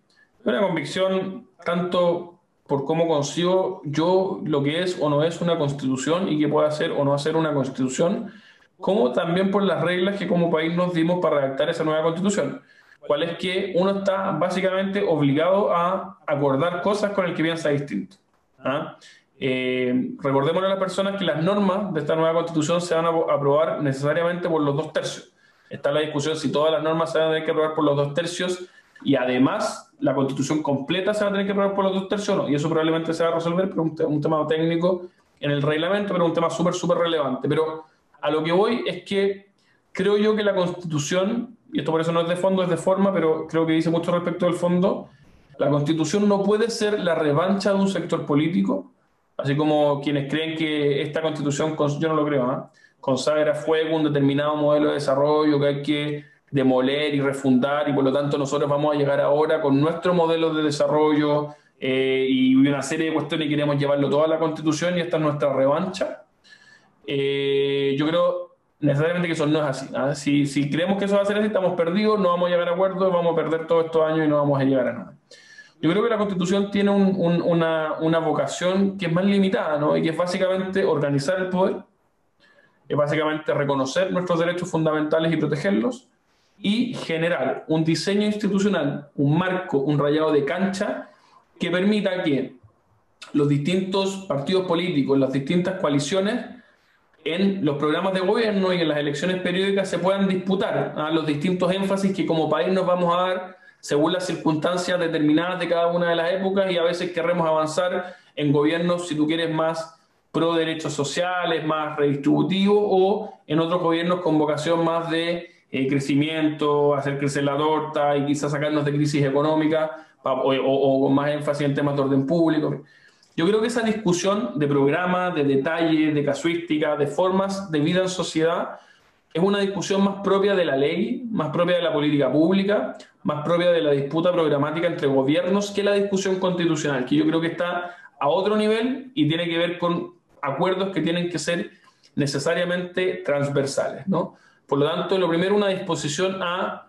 Una convicción tanto por cómo consigo yo lo que es o no es una constitución y que pueda hacer o no hacer una constitución, como también por las reglas que como país nos dimos para redactar esa nueva constitución. ¿Cuál es que uno está básicamente obligado a acordar cosas con el que piensa distinto. ¿ah? Eh, recordemos a las personas que las normas de esta nueva constitución se van a aprobar necesariamente por los dos tercios. Está la discusión si todas las normas se van a tener que aprobar por los dos tercios y además la constitución completa se va a tener que aprobar por los dos tercios o no. Y eso probablemente se va a resolver por un, un tema técnico en el reglamento, pero un tema súper, súper relevante. Pero a lo que voy es que creo yo que la constitución, y esto por eso no es de fondo, es de forma, pero creo que dice mucho respecto del fondo, la constitución no puede ser la revancha de un sector político Así como quienes creen que esta constitución, yo no lo creo, ¿eh? consagra fuego un determinado modelo de desarrollo que hay que demoler y refundar y por lo tanto nosotros vamos a llegar ahora con nuestro modelo de desarrollo eh, y una serie de cuestiones y queremos llevarlo toda a la constitución y esta es nuestra revancha. Eh, yo creo necesariamente que eso no es así. ¿ah? Si, si creemos que eso va a ser así, estamos perdidos, no vamos a llegar a acuerdos, vamos a perder todos estos años y no vamos a llegar a nada. Yo creo que la Constitución tiene una, vocación que es más limitada, ¿no? Y que es básicamente organizar el poder, es básicamente reconocer nuestros derechos fundamentales y protegerlos, y generar un diseño institucional, un marco, un rayado de cancha que permita que los distintos partidos políticos, las distintas coaliciones, en los programas de gobierno y en las elecciones periódicas se puedan disputar a los distintos énfasis que como país nos vamos a dar según las circunstancias determinadas de cada una de las épocas y a veces queremos avanzar en gobiernos, si tú quieres, más pro derechos sociales, más redistributivos o en otros gobiernos con vocación más de eh, crecimiento, hacer crecer la torta y quizás sacarnos de crisis económica o, con más énfasis en temas de orden público. Yo creo que esa discusión de programa, de detalle, de casuística, de formas de vida en sociedad, es una discusión más propia de la ley, más propia de la política pública, más propia de la disputa programática entre gobiernos que la discusión constitucional, que yo creo que está a otro nivel y tiene que ver con acuerdos que tienen que ser necesariamente transversales. ¿no? Por lo tanto, lo primero, una disposición a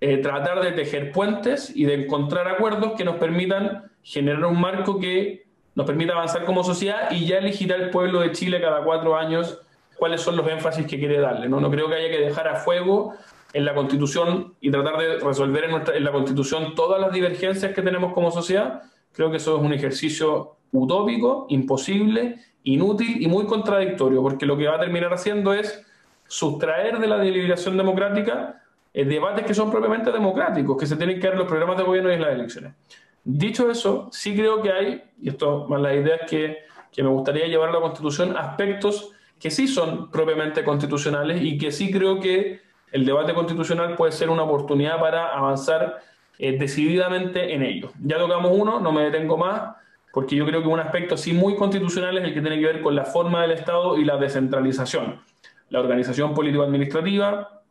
eh, tratar de tejer puentes y de encontrar acuerdos que nos permitan generar un marco que nos permita avanzar como sociedad y ya elegirá el pueblo de Chile cada cuatro años cuáles son los énfasis que quiere darle. No, no creo que haya que dejar a fuego en la Constitución y tratar de resolver en, nuestra, en la Constitución todas las divergencias que tenemos como sociedad. Creo que eso es un ejercicio utópico, imposible, inútil y muy contradictorio, porque lo que va a terminar haciendo es sustraer de la deliberación democrática eh, debates que son propiamente democráticos, que se tienen que dar los programas de gobierno y en las elecciones. Dicho eso, sí creo que hay, y esto más las ideas que que me gustaría llevar a la Constitución aspectos que sí son propiamente constitucionales y que sí creo que el debate constitucional puede ser una oportunidad para avanzar eh, decididamente en ello. Ya tocamos uno, no me detengo más, porque yo creo que un aspecto sí muy constitucional es el que tiene que ver con la forma del Estado y la descentralización, la organización político-administrativa,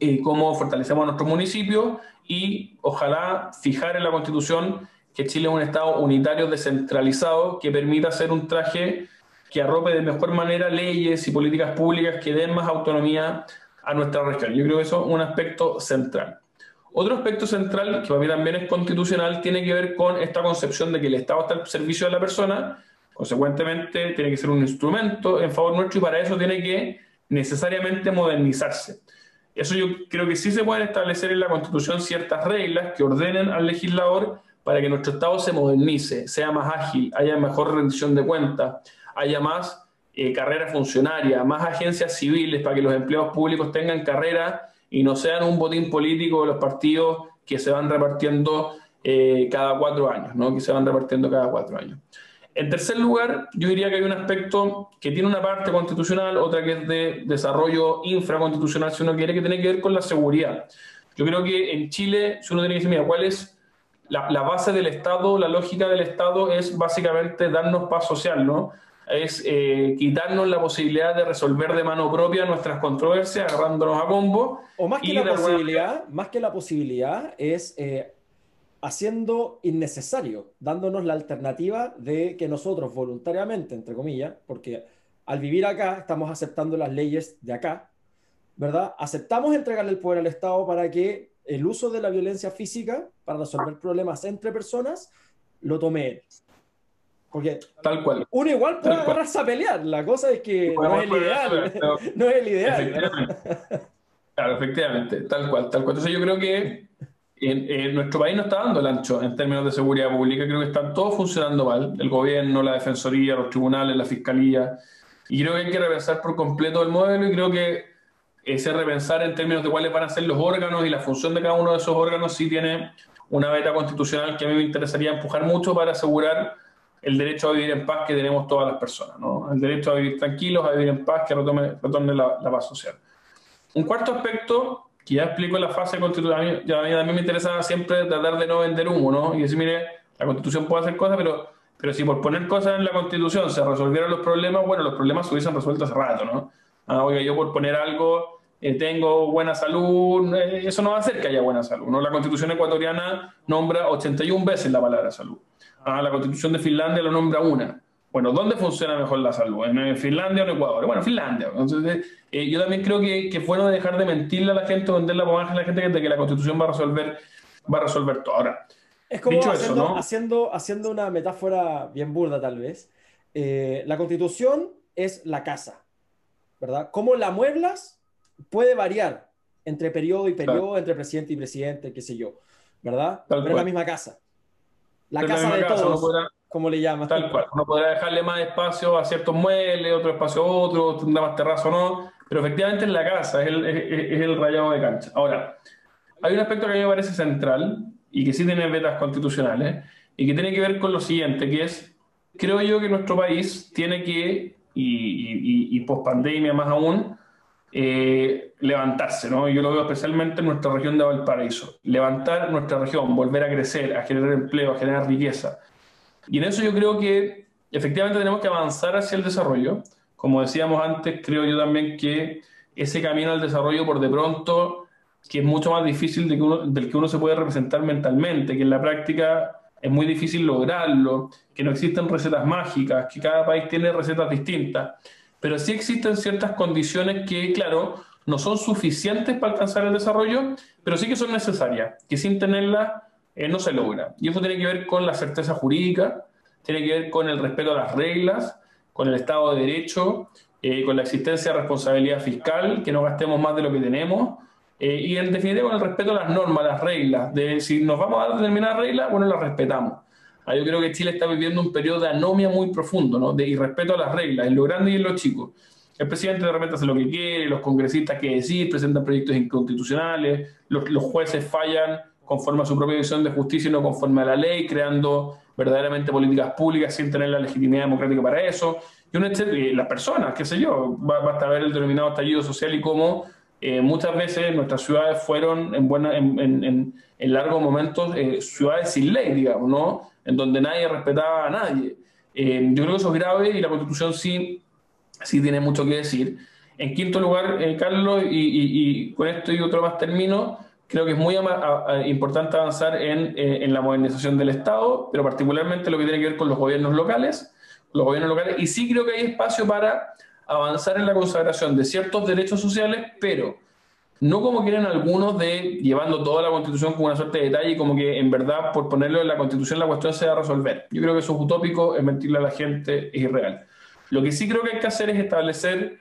y cómo fortalecemos nuestros municipios y ojalá fijar en la Constitución que Chile es un Estado unitario descentralizado que permita hacer un traje que arrope de mejor manera leyes y políticas públicas que den más autonomía a nuestra región. Yo creo que eso es un aspecto central. Otro aspecto central, que para mí también es constitucional, tiene que ver con esta concepción de que el Estado está al servicio de la persona, consecuentemente tiene que ser un instrumento en favor nuestro y para eso tiene que necesariamente modernizarse. Eso yo creo que sí se pueden establecer en la Constitución ciertas reglas que ordenen al legislador para que nuestro Estado se modernice, sea más ágil, haya mejor rendición de cuentas, haya más eh, carrera funcionaria, más agencias civiles para que los empleados públicos tengan carrera y no sean un botín político de los partidos que se van repartiendo eh, cada cuatro años, ¿no? que se van repartiendo cada cuatro años. En tercer lugar, yo diría que hay un aspecto que tiene una parte constitucional, otra que es de desarrollo infraconstitucional, si uno quiere, que tiene que ver con la seguridad. Yo creo que en Chile, si uno tiene que decir, mira, ¿cuál es la, la base del Estado? La lógica del Estado es básicamente darnos paz social, ¿no? es eh, quitarnos la posibilidad de resolver de mano propia nuestras controversias, agarrándonos a combo. O más que la posibilidad, más que la posibilidad, es eh, haciendo innecesario, dándonos la alternativa de que nosotros voluntariamente, entre comillas, porque al vivir acá estamos aceptando las leyes de acá, ¿verdad? Aceptamos entregarle el poder al Estado para que el uso de la violencia física para resolver problemas entre personas lo tome él. Porque tal cual. Uno igual puede agarrarse a pelear. La cosa es que no es el ideal. no es el ideal. Claro, efectivamente, tal cual, tal cual. Entonces yo creo que en, nuestro país no está dando el ancho en términos de seguridad pública. Creo que están todos funcionando mal. El gobierno, la defensoría, los tribunales, la fiscalía. Y creo que hay que repensar por completo el modelo y creo que ese repensar en términos de cuáles van a ser los órganos y la función de cada uno de esos órganos sí tiene una beta constitucional que a mí me interesaría empujar mucho para asegurar el derecho a vivir en paz que tenemos todas las personas, ¿no? el derecho a vivir tranquilos, a vivir en paz, que retorne la, paz social. Un cuarto aspecto, que ya explico la fase constitucional, ya a mí también me interesa siempre tratar de no vender humo, ¿no? y decir, mire, la constitución puede hacer cosas, pero, pero si por poner cosas en la constitución se resolvieran los problemas, bueno, los problemas se hubiesen resuelto hace rato, ¿no? Ah, oiga, yo por poner algo eh, tengo buena salud, eh, eso no va a hacer que haya buena salud. ¿no? La constitución ecuatoriana nombra 81 veces la palabra salud. Ah, la constitución de Finlandia lo nombra una. Bueno, ¿dónde funciona mejor la salud? ¿En Finlandia o en Ecuador? Bueno, Finlandia. Entonces, eh, yo también creo que, que, es bueno dejar de mentirle a la gente, vender la pomada a la gente de que la constitución va a resolver, va a resolver todo. Ahora, es como haciendo, haciendo, haciendo, una metáfora bien burda, tal vez. Eh, la constitución es la casa, ¿verdad? ¿Cómo la mueblas? Puede variar entre periodo y periodo, entre presidente y presidente, qué sé yo, ¿verdad? Pero es la misma casa. La casa de todos, como le llamas. Tal cual. Uno podrá dejarle más espacio a ciertos muebles, otro espacio a otro, tendrá más terrazo o no, pero efectivamente en la casa, es el, es, el rayado de cancha. Ahora, hay un aspecto que a mí me parece central y que sí tiene vetas constitucionales y que tiene que ver con lo siguiente, que es, creo yo que nuestro país tiene que, y, y, y post pandemia más aún, eh, levantarse, ¿no? Yo lo veo especialmente en nuestra región de Valparaíso. Levantar nuestra región, volver a crecer, a generar empleo, a generar riqueza. Y en eso yo creo que efectivamente tenemos que avanzar hacia el desarrollo. Como decíamos antes, creo yo también que ese camino al desarrollo por de pronto, que es mucho más difícil del que uno se puede representar mentalmente, que en la práctica es muy difícil lograrlo, que no existen recetas mágicas, que cada país tiene recetas distintas pero sí existen ciertas condiciones que, claro, no son suficientes para alcanzar el desarrollo, pero sí que son necesarias, que sin tenerlas eh, no se logra. Y eso tiene que ver con la certeza jurídica, tiene que ver con el respeto a las reglas, con el Estado de Derecho, eh, con la existencia de responsabilidad fiscal, que no gastemos más de lo que tenemos, eh, y en definitiva con el respeto a las normas, las reglas, de si nos vamos a dar determinadas reglas, bueno, las respetamos. Ah, yo creo que Chile está viviendo un periodo de anomia muy profundo, ¿no? de irrespeto a las reglas, en lo grande y en lo chico. El presidente de repente hace lo que quiere, los congresistas que decir, presentan proyectos inconstitucionales, los, jueces fallan conforme a su propia visión de justicia y no conforme a la ley, creando verdaderamente políticas públicas sin tener la legitimidad democrática para eso. Y, y las personas, qué sé yo, basta ver el denominado estallido social y cómo eh, muchas veces nuestras ciudades fueron en, buena, en, en, en largos momentos eh, ciudades sin ley, digamos, ¿no? En donde nadie respetaba a nadie. Eh, yo creo que eso es grave y la Constitución sí, sí tiene mucho que decir. En quinto lugar, Carlos, y, con esto y otro más termino, creo que es muy importante avanzar en, en, la modernización del Estado, pero particularmente lo que tiene que ver con los gobiernos locales, los gobiernos locales, y sí creo que hay espacio para avanzar en la consagración de ciertos derechos sociales, pero no como quieren algunos de llevando toda la constitución con una suerte de detalle como que en verdad por ponerlo en la constitución la cuestión se va a resolver. Yo creo que eso es utópico, es mentirle a la gente, es irreal. Lo que sí creo que hay que hacer es establecer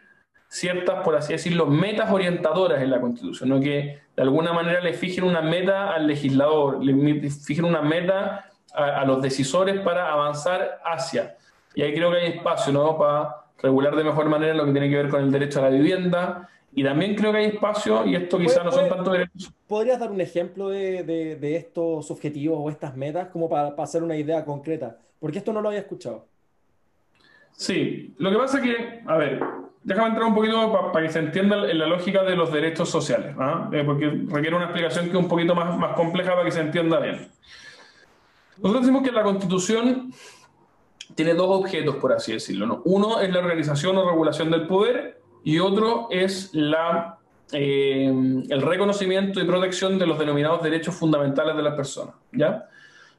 ciertas, por así decirlo, metas orientadoras en la constitución, ¿no? que de alguna manera le fijen una meta al legislador, le fijen una meta a, a los decisores para avanzar hacia. Y ahí creo que hay espacio ¿no? para regular de mejor manera lo que tiene que ver con el derecho a la vivienda. Y también creo que hay espacio, y esto quizás no son tanto derechos. ¿Podrías dar un ejemplo de, de, estos objetivos o estas metas como para, hacer una idea concreta? Porque esto no lo había escuchado. Sí, lo que pasa es que, a ver, déjame entrar un poquito para que se entienda la lógica de los derechos sociales, ¿ah? eh, porque requiere una explicación que es un poquito más, más compleja para que se entienda bien. Nosotros decimos que la Constitución tiene dos objetos, por así decirlo. ¿no? Uno es la organización o regulación del poder y otro es eh, el reconocimiento y protección de los denominados derechos fundamentales de las personas.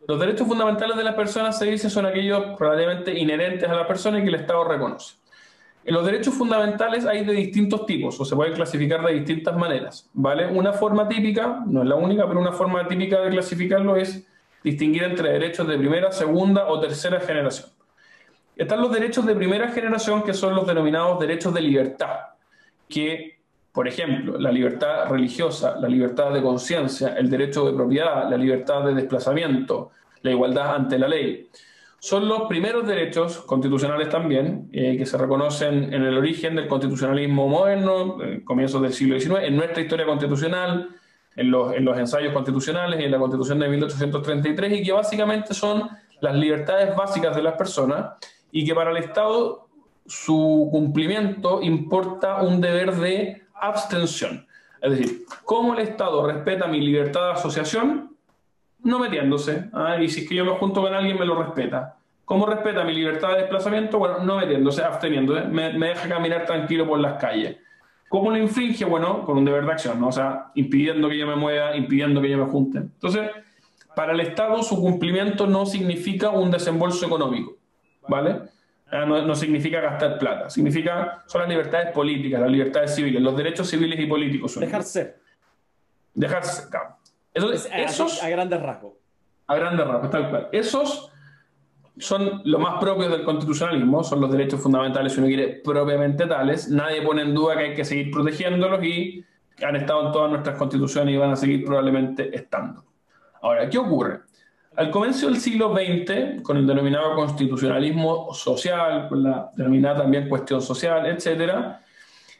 Los derechos fundamentales de las personas, se dice, son aquellos relativamente inherentes a la persona y que el Estado reconoce. En los derechos fundamentales hay de distintos tipos o se pueden clasificar de distintas maneras. ¿vale? Una forma típica, no es la única, pero una forma típica de clasificarlo es distinguir entre derechos de primera, segunda o tercera generación. Están los derechos de primera generación, que son los denominados derechos de libertad, que, por ejemplo, la libertad religiosa, la libertad de conciencia, el derecho de propiedad, la libertad de desplazamiento, la igualdad ante la ley. Son los primeros derechos constitucionales también, eh, que se reconocen en el origen del constitucionalismo moderno, eh, comienzos del siglo XIX, en nuestra historia constitucional, en los, en los ensayos constitucionales en la Constitución de 1833, y que básicamente son las libertades básicas de las personas y que para el Estado su cumplimiento importa un deber de abstención. Es decir, ¿cómo el Estado respeta mi libertad de asociación? No metiéndose. ¿ah? Y si es que yo me junto con alguien, me lo respeta. ¿Cómo respeta mi libertad de desplazamiento? Bueno, no metiéndose, absteniéndose. Me, deja caminar tranquilo por las calles. ¿Cómo lo infringe? Bueno, con un deber de acción, ¿no? O sea, impidiendo que yo me mueva, impidiendo que yo me junte. Entonces, para el Estado su cumplimiento no significa un desembolso económico. ¿Vale? Ah, no, significa gastar plata, significa, son las libertades políticas, las libertades civiles, los derechos civiles y políticos. Son Dejar ser. Dejar ser, esos, a, grandes rasgos. A grandes rasgos, tal cual. Esos son los más propios del constitucionalismo, son los derechos fundamentales, si uno quiere, propiamente tales. Nadie pone en duda que hay que seguir protegiéndolos y han estado en todas nuestras constituciones y van a seguir probablemente estando. Ahora, ¿qué ocurre? Al comienzo del siglo XX, con el denominado constitucionalismo social, con la denominada también cuestión social, etc.,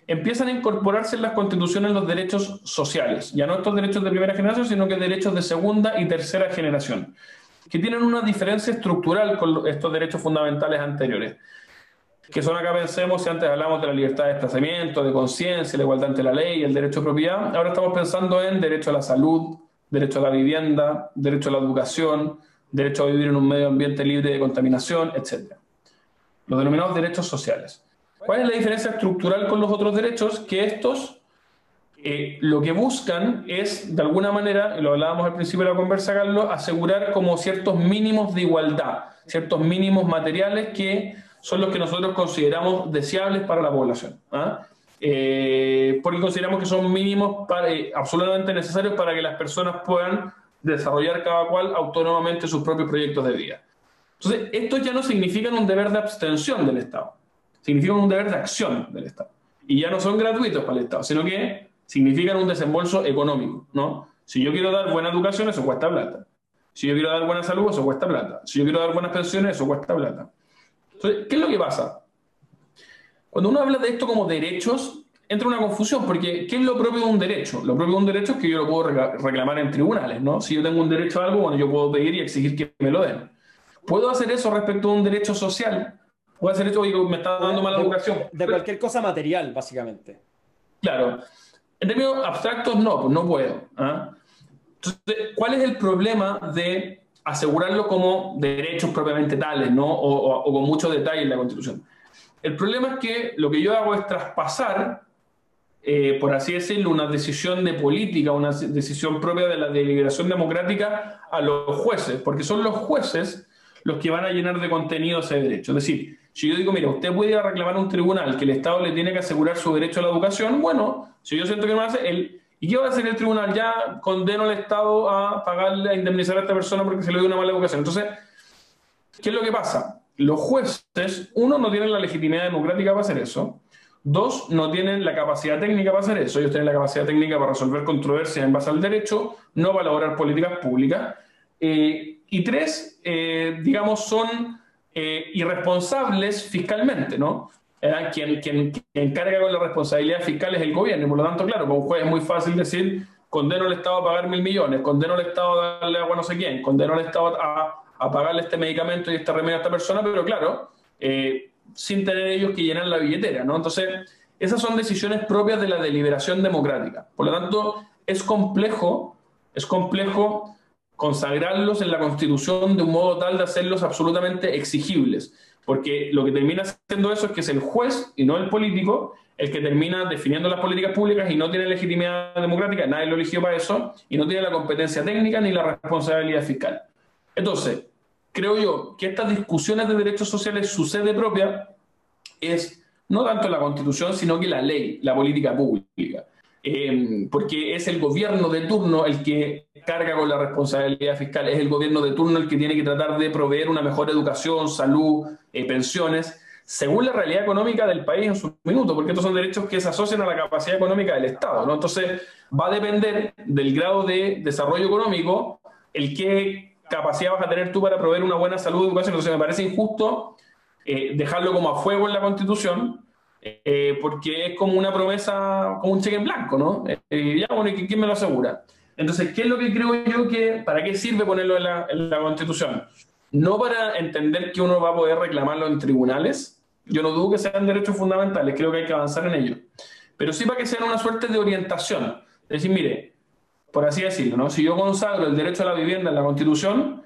empiezan a incorporarse en las constituciones los derechos sociales, ya no estos derechos de primera generación, sino que derechos de segunda y tercera generación, que tienen una diferencia estructural con estos derechos fundamentales anteriores, que son acá pensemos, si antes hablamos de la libertad de desplazamiento, de conciencia, la igualdad ante la ley, el derecho a propiedad, ahora estamos pensando en derecho a la salud, derecho a la vivienda, derecho a la educación, derecho a vivir en un medio ambiente libre de contaminación, etc. Los denominados derechos sociales. ¿Cuál es la diferencia estructural con los otros derechos? Que estos eh, lo que buscan es, de alguna manera, lo hablábamos al principio de la conversa, Carlos, asegurar como ciertos mínimos de igualdad, ciertos mínimos materiales que son los que nosotros consideramos deseables para la población. ¿ah? Eh, porque consideramos que son mínimos eh, absolutamente necesarios para que las personas puedan desarrollar cada cual autónomamente sus propios proyectos de vida. Entonces, estos ya no significan un deber de abstención del Estado, significan un deber de acción del Estado. Y ya no son gratuitos para el Estado, sino que significan un desembolso económico, ¿no? Si yo quiero dar buena educación, eso cuesta plata. Si yo quiero dar buena salud, eso cuesta plata. Si yo quiero dar buenas pensiones, eso cuesta plata. Entonces, ¿qué es lo que pasa? Cuando uno habla de esto como derechos, entra una confusión, porque ¿qué es lo propio de un derecho? Lo propio de un derecho es que yo lo puedo reclamar en tribunales, ¿no? Si yo tengo un derecho a algo, bueno, yo puedo pedir y exigir que me lo den. ¿Puedo hacer eso respecto a un derecho social? ¿Puedo hacer eso? Oye, me está dando mala educación. De cualquier cosa material, básicamente. Claro. En términos abstractos, no, pues no puedo. ¿ah? Entonces, ¿cuál es el problema de asegurarlo como derechos propiamente tales, ¿no? o, con mucho detalle en la Constitución? El problema es que lo que yo hago es traspasar, eh, por así decirlo, una decisión de política, una decisión propia de la deliberación democrática a los jueces, porque son los jueces los que van a llenar de contenido ese derecho. Es decir, si yo digo, mira, usted puede ir a reclamar a un tribunal que el Estado le tiene que asegurar su derecho a la educación, bueno, si yo siento que no hace, el, ¿y qué va a hacer el tribunal? Ya condeno al Estado a pagarle, a indemnizar a esta persona porque se le dio una mala educación. Entonces, ¿qué es lo que pasa? Los jueces, uno, no tienen la legitimidad democrática para hacer eso. Dos, no tienen la capacidad técnica para hacer eso. Ellos tienen la capacidad técnica para resolver controversias en base al derecho, no para elaborar políticas públicas. Eh, y tres, eh, digamos, son eh, irresponsables fiscalmente, ¿no? Quien, quien, quien, carga con la responsabilidad fiscal es el gobierno, y por lo tanto, claro, con un juez es muy fácil decir, condeno al Estado a pagar mil millones, condeno al Estado a darle agua a no sé quién, condeno al Estado a, a pagarle este medicamento y este remedio a esta persona, pero claro, eh, sin tener ellos que llenar la billetera, ¿no? Entonces, esas son decisiones propias de la deliberación democrática. Por lo tanto, es complejo, es complejo consagrarlos en la Constitución de un modo tal de hacerlos absolutamente exigibles, porque lo que termina haciendo eso es que es el juez y no el político el que termina definiendo las políticas públicas y no tiene legitimidad democrática, nadie lo eligió para eso, y no tiene la competencia técnica ni la responsabilidad fiscal. Entonces, creo yo que estas discusiones de derechos sociales, su sede propia es no tanto la Constitución, sino que la ley, la política pública. Em, porque es el gobierno de turno el que carga con la responsabilidad fiscal, es el gobierno de turno el que tiene que tratar de proveer una mejor educación, salud, eh, pensiones, según la realidad económica del país en su minuto, porque estos son derechos que se asocian a la capacidad económica del Estado. Entonces, va a depender del grado de desarrollo económico el qué capacidad vas a tener tú para proveer una buena salud y educación. Entonces, me parece injusto eh, dejarlo como a fuego en la Constitución eh, porque es como una promesa, como un cheque en blanco, ¿no? Eh, ya, bueno, ¿y quién me lo asegura? Entonces, ¿qué es lo que creo yo que, para qué sirve ponerlo en la, en la Constitución? No para entender que uno va a poder reclamarlo en tribunales, yo no dudo que sean derechos fundamentales, creo que hay que avanzar en ello, pero sí para que sean una suerte de orientación. Es decir, mire, por así decirlo, ¿no? si yo consagro el derecho a la vivienda en la Constitución,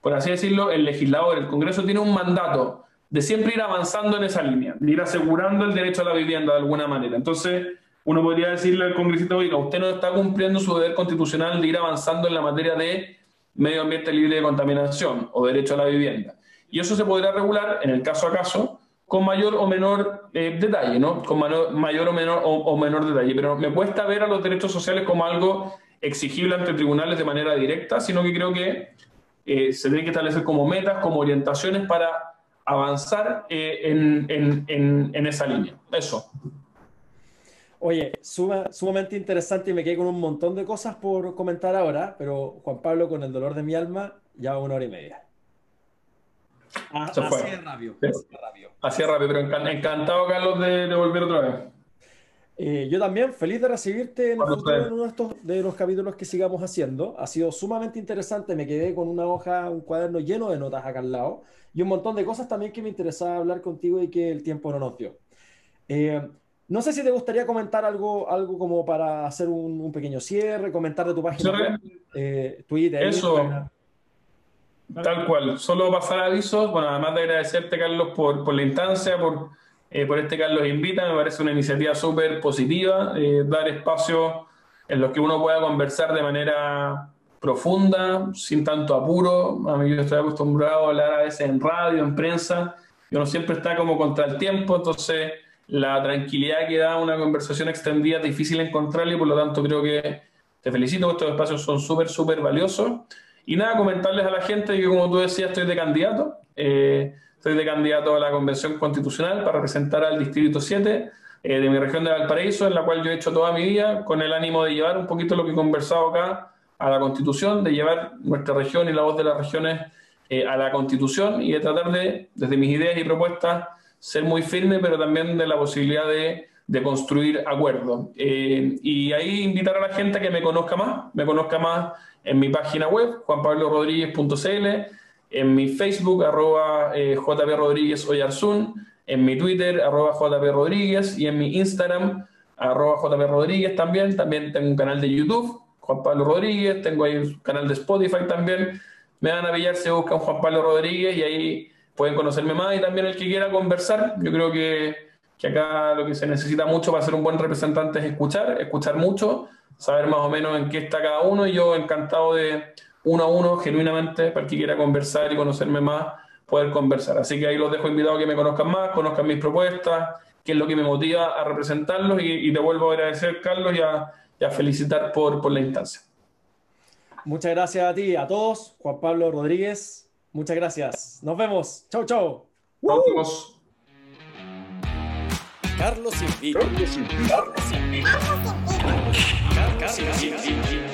por así decirlo, el legislador, el Congreso tiene un mandato de siempre ir avanzando en esa línea, de ir asegurando el derecho a la vivienda de alguna manera. Entonces, uno podría decirle al congresista, oiga, usted no está cumpliendo su deber constitucional de ir avanzando en la materia de medio ambiente libre de contaminación o derecho a la vivienda. Y eso se podrá regular en el caso a caso con mayor o menor eh, detalle, ¿no? Con mayor o menor, o, menor detalle. Pero me cuesta ver a los derechos sociales como algo exigible ante tribunales de manera directa, sino que creo que eh, se tiene que establecer como metas, como orientaciones para avanzar eh, en, esa línea. Eso. Oye, sumamente interesante y me quedé con un montón de cosas por comentar ahora, pero Juan Pablo, con el dolor de mi alma, ya una hora y media. Ah, así es rápido. Así es rápido, pero encantado, Carlos, de, volver otra vez. Eh, yo también, feliz de recibirte en, uno de, estos, de los capítulos que sigamos haciendo. Ha sido sumamente interesante. Me quedé con una hoja, un cuaderno lleno de notas acá al lado y un montón de cosas también que me interesaba hablar contigo y que el tiempo no nos dio. Eh, no sé si te gustaría comentar algo, algo como para hacer un, pequeño cierre, comentar de tu página web, eh, Twitter. Eso, tal cual. Solo pasar avisos. Bueno, además de agradecerte, Carlos, por, por la instancia, por, eh, por este Carlos Invita. Me parece una iniciativa súper positiva, dar espacio en los que uno pueda conversar de manera profunda, sin tanto apuro. A mí yo estoy acostumbrado a hablar a veces en radio, en prensa, y uno siempre está como contra el tiempo, entonces la tranquilidad que da una conversación extendida es difícil encontrarla y por lo tanto creo que te felicito, estos espacios son súper, súper valiosos. Y nada, comentarles a la gente que como tú decías estoy de candidato, eh, estoy de candidato a la Convención Constitucional para representar al Distrito 7 eh, de mi región de Valparaíso, en la cual yo he hecho toda mi vida con el ánimo de llevar un poquito lo que he conversado acá a la Constitución, de llevar nuestra región y la voz de las regiones eh, a la Constitución y de tratar de, desde mis ideas y propuestas, ser muy firme, pero también de la posibilidad de, de construir acuerdos. Eh, y ahí invitar a la gente a que me conozca más, me conozca más en mi página web, juanpablorodríguez.cl, en mi Facebook, arroba eh, JP Rodríguez Oyarzún, en mi Twitter, arroba JP Rodríguez, y en mi Instagram, arroba JP Rodríguez también. También tengo un canal de YouTube, Juan Pablo Rodríguez, tengo ahí un canal de Spotify también. Me van a pillar, se buscan Juan Pablo Rodríguez y ahí pueden conocerme más y también el que quiera conversar. Yo creo que, que acá lo que se necesita mucho para ser un buen representante es escuchar, escuchar mucho, saber más o menos en qué está cada uno y yo encantado de uno a uno, genuinamente, para el que quiera conversar y conocerme más, poder conversar. Así que ahí los dejo invitados a que me conozcan más, conozcan mis propuestas, qué es lo que me motiva a representarlos y, te vuelvo a agradecer, Carlos, y a, felicitar por, por la instancia. Muchas gracias a ti, a todos. Juan Pablo Rodríguez, muchas gracias. Nos vemos. Chau, chau. Nos vemos. Carlos Carlos Carlos